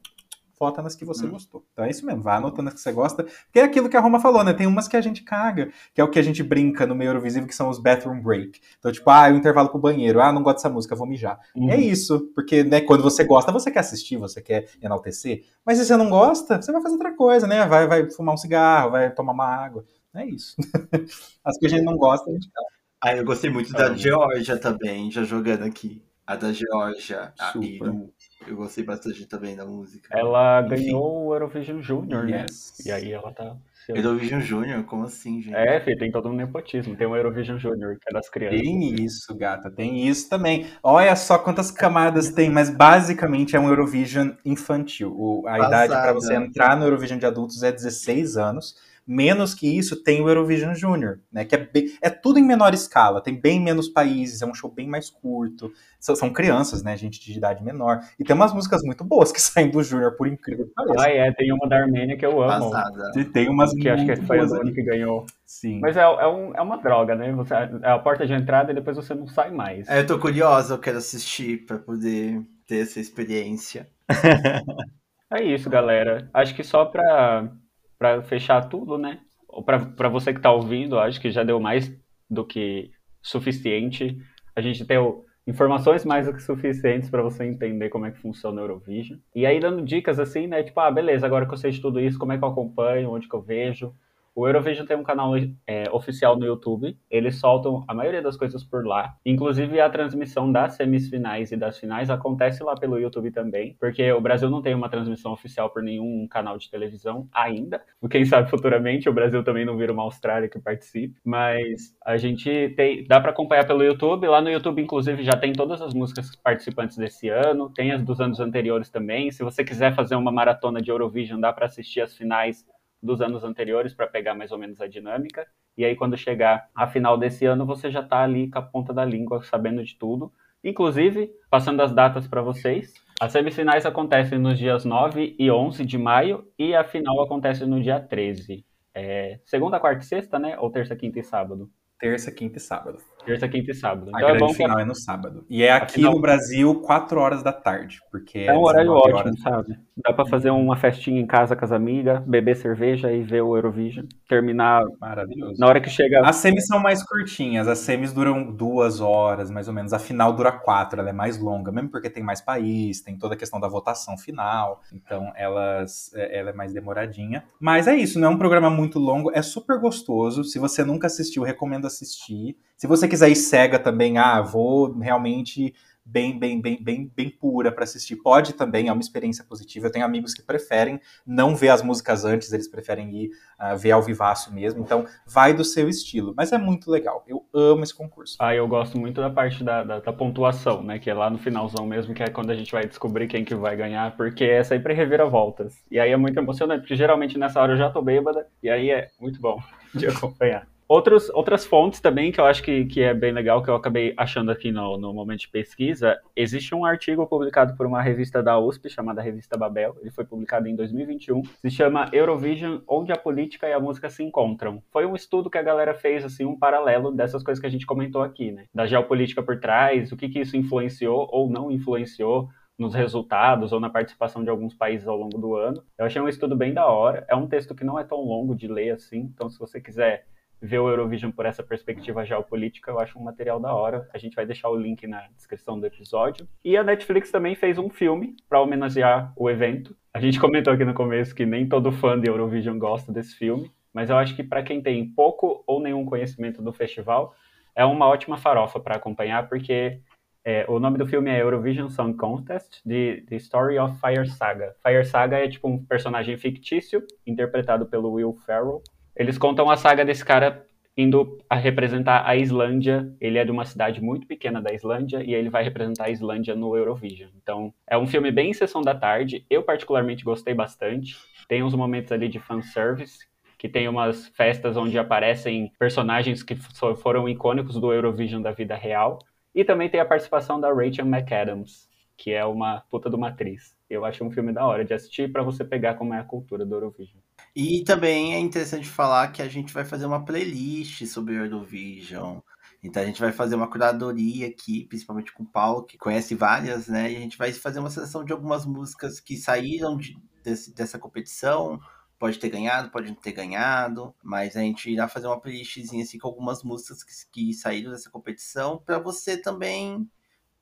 vota nas que você hum. gostou. Então é isso mesmo, vai anotando as que você gosta, porque é aquilo que a Roma falou, né? Tem umas que a gente caga, que é o que a gente brinca no meio Eurovisivo, que são os bathroom break. Então, tipo, ah, o intervalo pro banheiro, ah, não gosto dessa música, vou mijar. Uhum. É isso, porque, né, quando você gosta, você quer assistir, você quer enaltecer, mas se você não gosta, você vai fazer outra coisa, né? Vai, vai fumar um cigarro, vai tomar uma água. É isso. As que a gente não gosta, a gente caga. Ah, eu gostei muito da Georgia também, já jogando aqui. A da Georgia, a Iru. Eu gostei bastante também da música. Ela Enfim. ganhou o Eurovision Junior, né? yes. né? E aí ela tá. Eurovision Junior? Como assim, gente? É, filho, tem todo um nepotismo. Tem o Eurovision Junior, que é das crianças. Tem isso, gata, tem isso também. Olha só quantas camadas tem, mas basicamente é um Eurovision infantil. O, a Passada. idade para você entrar no Eurovision de adultos é 16 anos Menos que isso, tem o Eurovision Junior, né? Que é, bem, é tudo em menor escala, tem bem menos países, é um show bem mais curto. São, são crianças, né? Gente de idade menor. E tem umas músicas muito boas que saem do Junior, por incrível que pareça. Ah, é, tem uma da Armênia que eu amo. Passada. E tem umas Que acho que foi a ali. que ganhou. Sim. Mas é, é, um- é uma droga, né? Você, é a porta de entrada e depois você não sai mais. É, eu tô curiosa, eu quero assistir pra poder ter essa experiência. É isso, galera. Acho que só pra, pra fechar tudo, né? Pra você que tá ouvindo, acho que já deu mais do que suficiente. A gente deu informações mais do que suficientes pra você entender como é que funciona o Eurovision. E aí dando dicas assim, né? Tipo, ah, beleza, agora que eu sei de tudo isso, como é que eu acompanho, onde que eu vejo. O Eurovision tem um canal é, oficial no YouTube. Eles soltam a maioria das coisas por lá. Inclusive a transmissão das semifinais e das finais acontece lá pelo YouTube também, porque o Brasil não tem uma transmissão oficial por nenhum canal de televisão ainda. Quem sabe futuramente o Brasil também não vira uma Austrália que participe. Mas a gente tem, dá para acompanhar pelo YouTube. Lá no YouTube, inclusive, já tem todas as músicas participantes desse ano, tem as dos anos anteriores também. Se você quiser fazer uma maratona de Eurovision, dá para assistir as finais dos anos anteriores para pegar mais ou menos a dinâmica. E aí, quando chegar a final desse ano, você já está ali com a ponta da língua, sabendo de tudo. Inclusive, passando as datas para vocês, as semifinais acontecem nos dias 9 e 11 de maio e a final acontece no dia 13. É, segunda, quarta e sexta, né? Ou terça, quinta e sábado? Terça, quinta e sábado. Terça, quinta e sábado. A Então é grande que final é no sábado. E é aqui no Brasil, 4 horas da tarde. Porque é um horário 19 ótimo, horas. sabe? Dá para fazer uma festinha em casa com as amigas, beber cerveja e ver o Eurovision. Terminar Maravilhoso. na hora que chega As semis são mais curtinhas, as semis duram duas horas, mais ou menos. A final dura quatro, ela é mais longa, mesmo porque tem mais país, tem toda a questão da votação final, então elas, é- ela é mais demoradinha. Mas é isso, não é um programa muito longo, é super gostoso. Se você nunca assistiu, recomendo assistir. Se você quiser ir cega também, ah, vou realmente bem, bem, bem, bem, bem pura para assistir, pode também, é uma experiência positiva. Eu tenho amigos que preferem não ver as músicas antes, eles preferem ir ah, ver ao vivaço mesmo. Então, vai do seu estilo. Mas é muito legal. Eu amo esse concurso. Ah, eu gosto muito da parte da, da, da pontuação, né? Que é lá no finalzão mesmo, que é quando a gente vai descobrir quem que vai ganhar, porque é sempre reviravoltas. E aí é muito emocionante, porque geralmente nessa hora eu já tô bêbada, e aí é muito bom de acompanhar. Outros, outras fontes também que eu acho que, que é bem legal, que eu acabei achando aqui no, no momento de pesquisa, existe um artigo publicado por uma revista da USP, chamada Revista Babel, ele foi publicado em 2021, se chama Eurovision, onde a política e a música se encontram. Foi um estudo que a galera fez, assim, um paralelo dessas coisas que a gente comentou aqui, né? Da geopolítica por trás, o que que isso influenciou ou não influenciou nos resultados ou na participação de alguns países ao longo do ano. Eu achei um estudo bem da hora. É um texto que não é tão longo de ler assim, então se você quiser ver o Eurovision por essa perspectiva geopolítica, eu acho um material da hora. A gente vai deixar o link na descrição do episódio. E a Netflix também fez um filme para homenagear o evento. A gente comentou aqui no começo que nem todo fã de Eurovision gosta desse filme, mas eu acho que para quem tem pouco ou nenhum conhecimento do festival, é uma ótima farofa para acompanhar, porque é, o nome do filme é Eurovision Song Contest, The, The Story of Fire Saga. Fire Saga é tipo um personagem fictício, interpretado pelo Will Ferrell. Eles contam a saga desse cara indo a representar a Islândia. Ele é de uma cidade muito pequena da Islândia e ele vai representar a Islândia no Eurovision. Então, é um filme bem em sessão da tarde. Eu particularmente gostei bastante. Tem uns momentos ali de fanservice, que tem umas festas onde aparecem personagens que fo- foram icônicos do Eurovision da vida real. E também tem a participação da Rachel McAdams, que é uma puta de uma atriz. Eu acho um filme da hora de assistir para você pegar como é a cultura do Eurovision. E também é interessante falar que a gente vai fazer uma playlist sobre o Eurovision. Então a gente vai fazer uma curadoria aqui, principalmente com o Paulo, que conhece várias, né? E a gente vai fazer uma seleção de algumas músicas que saíram de- desse- dessa competição. Pode ter ganhado, pode não ter ganhado, mas a gente irá fazer uma playlistzinha assim com algumas músicas que, que saíram dessa competição para você também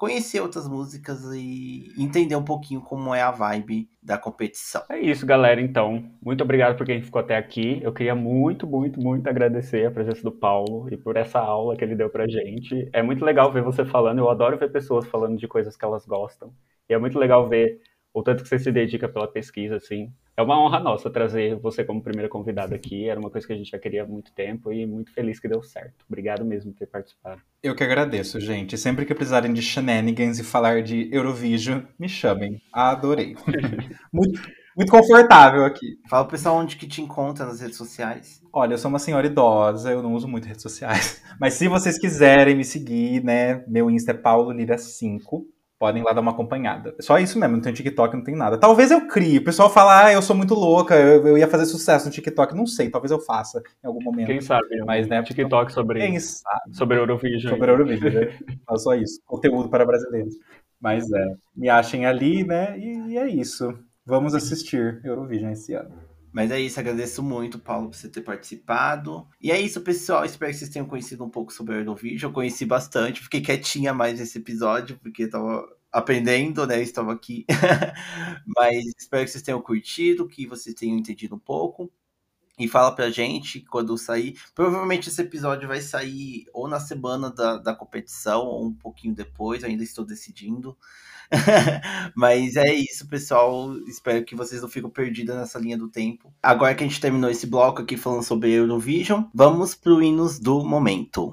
conhecer outras músicas e entender um pouquinho como é a vibe da competição. É isso, galera. Então, muito obrigado por quem ficou até aqui. Eu queria muito, muito, muito agradecer a presença do Paulo e por essa aula que ele deu pra gente. É muito legal ver você falando. Eu adoro ver pessoas falando de coisas que elas gostam. E é muito legal ver o tanto que você se dedica pela pesquisa, assim. É uma honra nossa trazer você como primeira convidada aqui. Era uma coisa que a gente já queria há muito tempo e muito feliz que deu certo. Obrigado mesmo por ter participado. Eu que agradeço, gente. Sempre que precisarem de shenanigans e falar de Eurovision, me chamem. Adorei. muito, muito confortável aqui. Fala, pessoal, onde que te encontra nas redes sociais? Olha, eu sou uma senhora idosa, eu não uso muito redes sociais. Mas se vocês quiserem me seguir, né, meu Insta é paulolira5 podem lá dar uma acompanhada. É só isso mesmo, não tem TikTok, não tem nada. Talvez eu crie. O pessoal fala, ah, eu sou muito louca, eu, eu ia fazer sucesso no TikTok. Não sei, talvez eu faça em algum momento. Quem sabe? Mas, né, TikTok então, sobre, quem sabe? sobre Eurovision. Sobre Eurovision. é só isso. Conteúdo para brasileiros. Mas é, me achem ali, né? E, e é isso. Vamos assistir Eurovision esse ano. Mas é isso, agradeço muito, Paulo, por você ter participado. E é isso, pessoal. Espero que vocês tenham conhecido um pouco sobre o Eurovision. Eu conheci bastante, fiquei quietinha mais nesse episódio, porque tava aprendendo, né? Estava aqui. Mas espero que vocês tenham curtido, que vocês tenham entendido um pouco. E fala pra gente quando sair. Provavelmente esse episódio vai sair ou na semana da, da competição, ou um pouquinho depois, ainda estou decidindo. Mas é isso, pessoal. Espero que vocês não fiquem perdidos nessa linha do tempo. Agora que a gente terminou esse bloco aqui falando sobre Eurovision, vamos pro hinos do momento.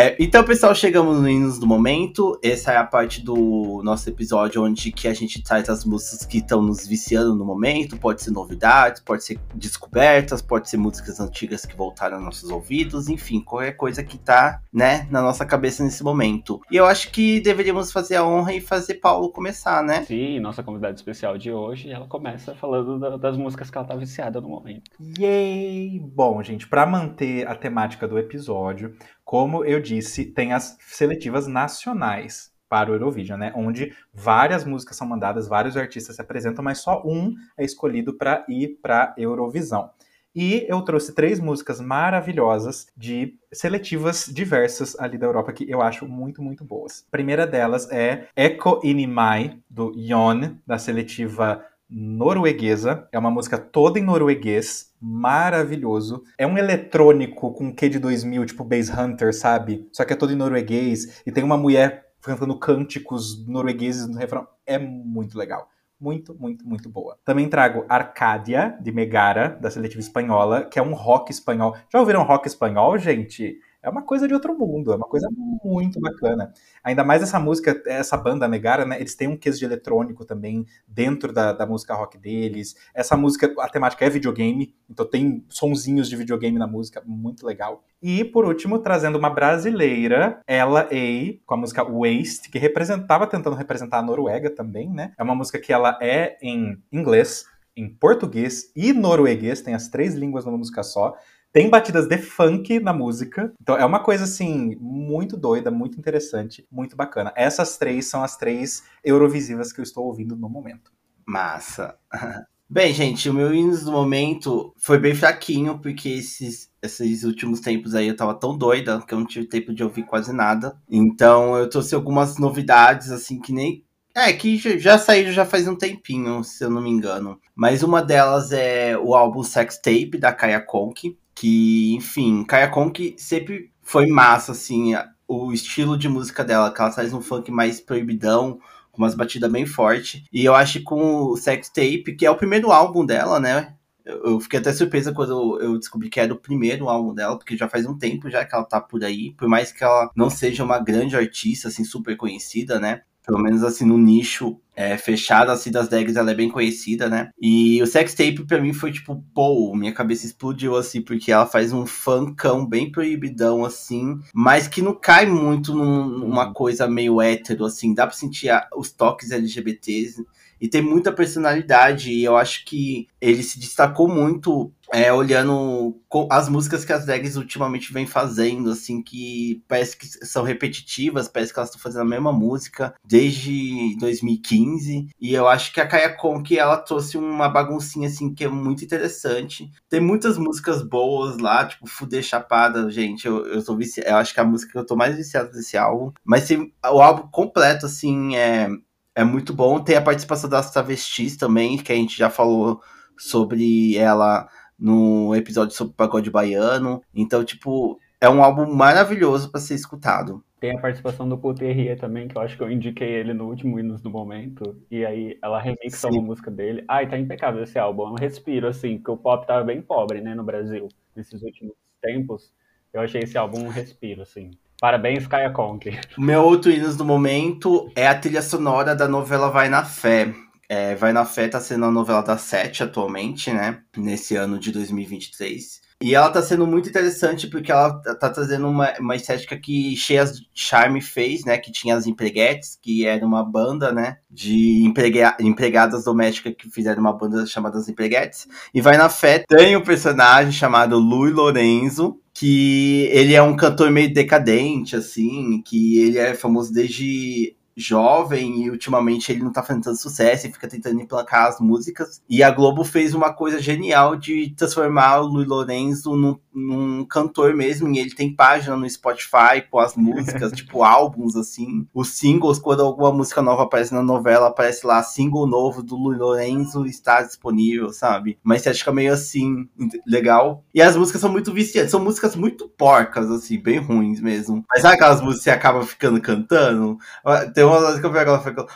É, então, pessoal, chegamos no Hinos do Momento. Essa é a parte do nosso episódio onde que a gente traz as músicas que estão nos viciando no momento. Pode ser novidades, pode ser descobertas, pode ser músicas antigas que voltaram aos nossos ouvidos, enfim, qualquer coisa que tá, né, na nossa cabeça nesse momento. E eu acho que deveríamos fazer a honra e fazer Paulo começar, né? Sim, nossa convidada especial de hoje, ela começa falando das músicas que ela tá viciada no momento. Yay! Bom, gente, para manter a temática do episódio, como eu disse, tem as seletivas nacionais para o Eurovision, né? Onde várias músicas são mandadas, vários artistas se apresentam, mas só um é escolhido para ir para Eurovisão. E eu trouxe três músicas maravilhosas de seletivas diversas ali da Europa que eu acho muito, muito boas. A primeira delas é Echo Inimai, do Jon, da seletiva norueguesa. É uma música toda em norueguês, maravilhoso. É um eletrônico com Q de 2000, tipo Bass Hunter, sabe? Só que é todo em norueguês e tem uma mulher cantando cânticos noruegueses no refrão. É muito legal. Muito, muito, muito boa. Também trago Arcadia, de Megara, da seletiva espanhola, que é um rock espanhol. Já ouviram rock espanhol, gente? É uma coisa de outro mundo, é uma coisa muito bacana. Ainda mais essa música, essa banda Megara, né? Eles têm um queso de eletrônico também dentro da, da música rock deles. Essa música, a temática é videogame, então tem sonzinhos de videogame na música, muito legal. E por último, trazendo uma brasileira, ela A, com a música Waste, que representava, tentando representar a Noruega também, né? É uma música que ela é em inglês, em português e norueguês, tem as três línguas numa música só. Tem batidas de funk na música. Então é uma coisa assim muito doida, muito interessante, muito bacana. Essas três são as três Eurovisivas que eu estou ouvindo no momento. Massa. Bem, gente, o meu hinos do momento foi bem fraquinho, porque esses, esses últimos tempos aí eu tava tão doida que eu não tive tempo de ouvir quase nada. Então eu trouxe algumas novidades, assim, que nem. É, que já saíram já faz um tempinho, se eu não me engano. Mas uma delas é o álbum Sex Tape, da Kaya Conk que, enfim, Kaya Conk sempre foi massa, assim, o estilo de música dela, que ela traz um funk mais proibidão, com umas batidas bem fortes. E eu acho que com o Sex Tape, que é o primeiro álbum dela, né? Eu fiquei até surpresa quando eu descobri que era o primeiro álbum dela, porque já faz um tempo já que ela tá por aí. Por mais que ela não seja uma grande artista, assim, super conhecida, né? Pelo menos assim, no nicho é, fechado assim das drags, ela é bem conhecida, né? E o sex tape pra mim foi tipo, pô, minha cabeça explodiu assim, porque ela faz um funkão bem proibidão assim, mas que não cai muito num, numa uhum. coisa meio hétero, assim, dá pra sentir a, os toques LGBTs e tem muita personalidade. E eu acho que ele se destacou muito é, olhando as músicas que as drags ultimamente vêm fazendo, assim, que parece que são repetitivas, parece que elas estão fazendo a mesma música desde 2015. E eu acho que a Kaya Conk, ela trouxe uma baguncinha, assim, que é muito interessante. Tem muitas músicas boas lá, tipo Fuder Chapada, gente, eu, eu sou viciado, eu acho que é a música que eu tô mais viciado desse álbum. Mas tem, o álbum completo, assim, é, é muito bom. Tem a participação das travestis também, que a gente já falou sobre ela no episódio sobre pagode baiano. Então, tipo, é um álbum maravilhoso para ser escutado. Tem a participação do Couturier também, que eu acho que eu indiquei ele no último Hinos do Momento. E aí ela remixa uma música dele. Ai, tá impecável esse álbum. É um respiro, assim, porque o pop tava bem pobre, né, no Brasil, nesses últimos tempos. Eu achei esse álbum um respiro, assim. Parabéns, Kaya Conk. O meu outro hino do momento é a trilha sonora da novela Vai na Fé. É, Vai na Fé tá sendo a novela da Sete atualmente, né? Nesse ano de 2023. E ela tá sendo muito interessante porque ela tá trazendo uma, uma estética que Cheias Charme fez, né? Que tinha as empreguetes, que era uma banda, né? De emprega empregadas domésticas que fizeram uma banda chamada As Empreguetes. E Vai na Fé tem um personagem chamado Lui Lorenzo, que ele é um cantor meio decadente, assim, que ele é famoso desde jovem e ultimamente ele não tá fazendo tanto sucesso e fica tentando emplacar as músicas. E a Globo fez uma coisa genial de transformar o Luiz Lorenzo num, num cantor mesmo. E ele tem página no Spotify com as músicas, tipo álbuns assim. Os singles, quando alguma música nova aparece na novela, aparece lá, single novo do Luiz Lorenzo está disponível, sabe? Uma estética meio assim, legal. E as músicas são muito viciantes, são músicas muito porcas, assim, bem ruins mesmo. Mas sabe aquelas músicas que você acaba ficando cantando? Tem uma música que eu pego, ela fica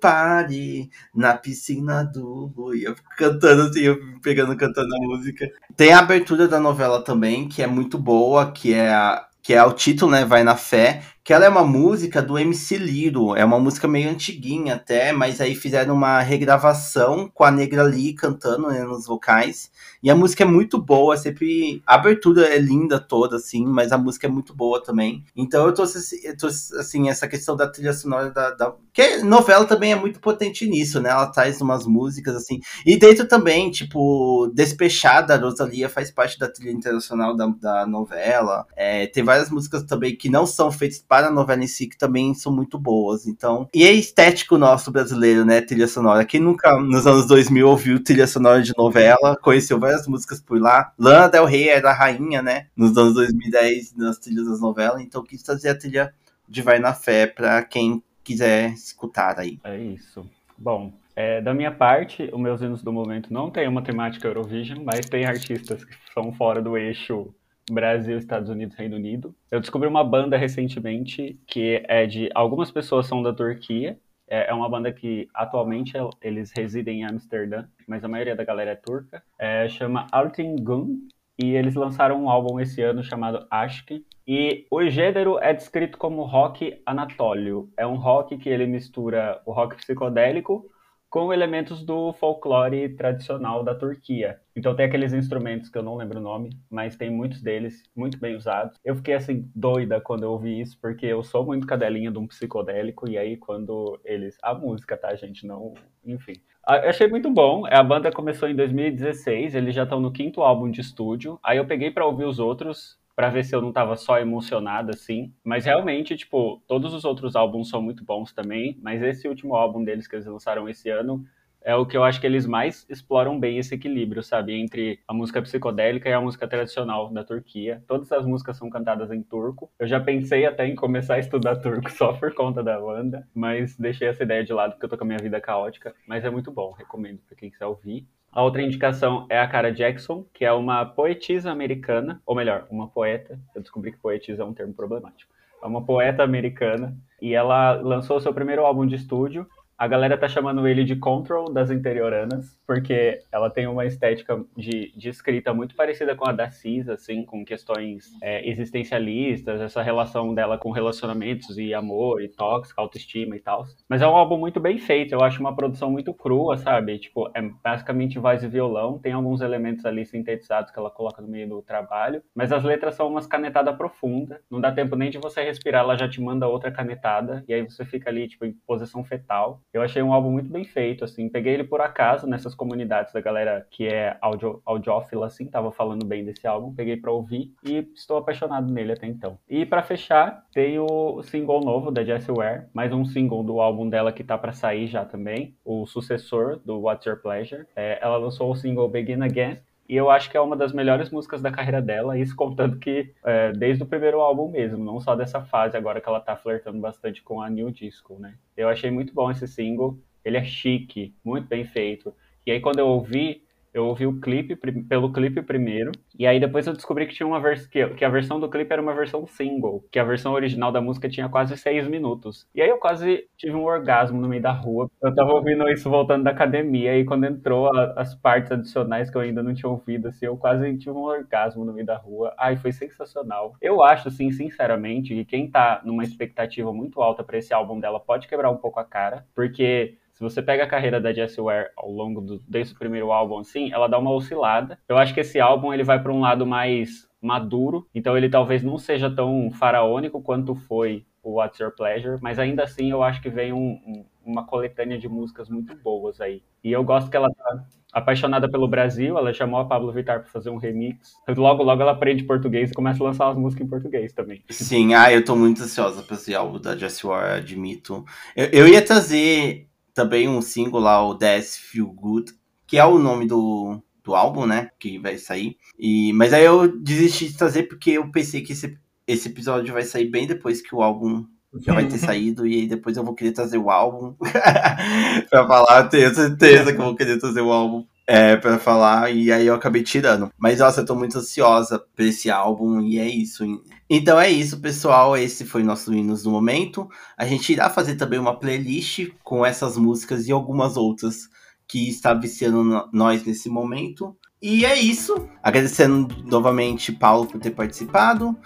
Party na piscina do E eu fico cantando assim, eu fico pegando, cantando a música. Tem a abertura da novela também, que é muito boa, que é a, que é o título, né? Vai na fé, que ela é uma música do MC Liro, é uma música meio antiguinha até, mas aí fizeram uma regravação com a Negra Lee cantando né, nos vocais, e a música é muito boa, sempre a abertura é linda toda, assim, mas a música é muito boa também. Então eu tô, eu tô assim, essa questão da trilha sonora da, da... que novela também é muito potente nisso, né? Ela traz umas músicas assim, e dentro também, tipo, Despechada, Rosalia faz parte da trilha internacional da, da novela, é, tem várias músicas também que não são feitas para a novela em si, que também são muito boas. Então, e é estético nosso brasileiro, né? Trilha sonora. Quem nunca nos anos 2000 ouviu trilha sonora de novela, conheceu várias músicas por lá. Lana Del Rey era a rainha, né? Nos anos 2010, nas trilhas das novelas. Então, quis trazer a trilha de Vai na Fé para quem quiser escutar aí. É isso. Bom, é, da minha parte, os meus hinos do momento não tem uma temática Eurovision, mas tem artistas que são fora do eixo Brasil, Estados Unidos, Reino Unido. Eu descobri uma banda recentemente que é de. Algumas pessoas são da Turquia. É, é uma banda que atualmente eles residem em Amsterdã, mas a maioria da galera é turca. É, chama Altingun e eles lançaram um álbum esse ano chamado Aşk. E o gênero é descrito como rock anatólio. É um rock que ele mistura o rock psicodélico com elementos do folclore tradicional da Turquia. Então tem aqueles instrumentos que eu não lembro o nome, mas tem muitos deles muito bem usados. Eu fiquei assim doida quando eu ouvi isso, porque eu sou muito cadelinha de um psicodélico e aí quando eles a música, tá, gente, não, enfim. Ah, eu achei muito bom. A banda começou em 2016, eles já estão no quinto álbum de estúdio. Aí eu peguei para ouvir os outros para ver se eu não tava só emocionado assim. Mas realmente, tipo, todos os outros álbuns são muito bons também, mas esse último álbum deles que eles lançaram esse ano é o que eu acho que eles mais exploram bem esse equilíbrio, sabe, entre a música psicodélica e a música tradicional da Turquia. Todas as músicas são cantadas em turco. Eu já pensei até em começar a estudar turco só por conta da banda, mas deixei essa ideia de lado porque eu tô com a minha vida caótica, mas é muito bom, recomendo para quem quiser ouvir. A outra indicação é a Cara Jackson, que é uma poetisa americana, ou melhor, uma poeta. Eu descobri que poetisa é um termo problemático. É uma poeta americana e ela lançou seu primeiro álbum de estúdio a galera tá chamando ele de Control das interioranas, porque ela tem uma estética de, de escrita muito parecida com a da Cis, assim, com questões é, existencialistas, essa relação dela com relacionamentos e amor e tóxica, autoestima e tal. Mas é um álbum muito bem feito, eu acho uma produção muito crua, sabe? Tipo, é basicamente voz e violão, tem alguns elementos ali sintetizados que ela coloca no meio do trabalho, mas as letras são umas canetadas profundas, não dá tempo nem de você respirar, ela já te manda outra canetada, e aí você fica ali, tipo, em posição fetal. Eu achei um álbum muito bem feito, assim. Peguei ele por acaso nessas comunidades da galera que é audio, audiófila, assim, tava falando bem desse álbum. Peguei pra ouvir e estou apaixonado nele até então. E para fechar, tem o single novo da Jessie Ware, mais um single do álbum dela que tá para sair já também, o sucessor do What's Your Pleasure. É, ela lançou o single Begin Again, e eu acho que é uma das melhores músicas da carreira dela, isso contando que é, desde o primeiro álbum mesmo, não só dessa fase agora que ela tá flertando bastante com a New Disco, né? Eu achei muito bom esse single, ele é chique, muito bem feito. E aí quando eu ouvi, Eu ouvi o clipe pelo clipe primeiro, e aí depois eu descobri que tinha uma vers que, que a versão do clipe era uma versão single, que a versão original da música tinha quase seis minutos. E aí eu quase tive um orgasmo no meio da rua. Eu tava ouvindo isso voltando da academia, e quando entrou a, as partes adicionais que eu ainda não tinha ouvido, assim, eu quase tive um orgasmo no meio da rua. Ai, foi sensacional. Eu acho, assim, sinceramente, que quem tá numa expectativa muito alta para esse álbum dela pode quebrar um pouco a cara, porque se você pega a carreira da Jessie Ware ao longo do desde o primeiro álbum assim, ela dá uma oscilada. Eu acho que esse álbum ele vai para um lado mais maduro, então ele talvez não seja tão faraônico quanto foi o What's Your Pleasure, mas ainda assim eu acho que vem um, um, uma coletânea de músicas muito boas aí. E eu gosto que ela tá apaixonada pelo Brasil, ela chamou a Pablo Vittar para fazer um remix. Logo, logo ela aprende português e começa a lançar as músicas em português também. Sim, ah, eu tô muito ansiosa pra esse álbum da Jessie Ware, admito. Eu, eu ia trazer também um single lá, o Death Feel Good, que é o nome do, do álbum, né? Que vai sair. E, mas aí eu desisti de trazer porque eu pensei que esse, esse episódio vai sair bem depois que o álbum já vai ter saído. E aí depois eu vou querer trazer o álbum pra falar. Eu tenho certeza que eu vou querer trazer o álbum é, para falar, e aí eu acabei tirando. Mas nossa, eu tô muito ansiosa por esse álbum, e é isso. Então é isso, pessoal. Esse foi nosso Hinos do Momento. A gente irá fazer também uma playlist com essas músicas e algumas outras que está viciando nós nesse momento. E é isso. Agradecendo novamente Paulo por ter participado.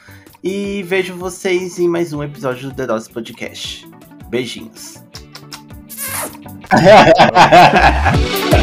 E vejo vocês em mais um episódio do The Dose Podcast. Beijinhos.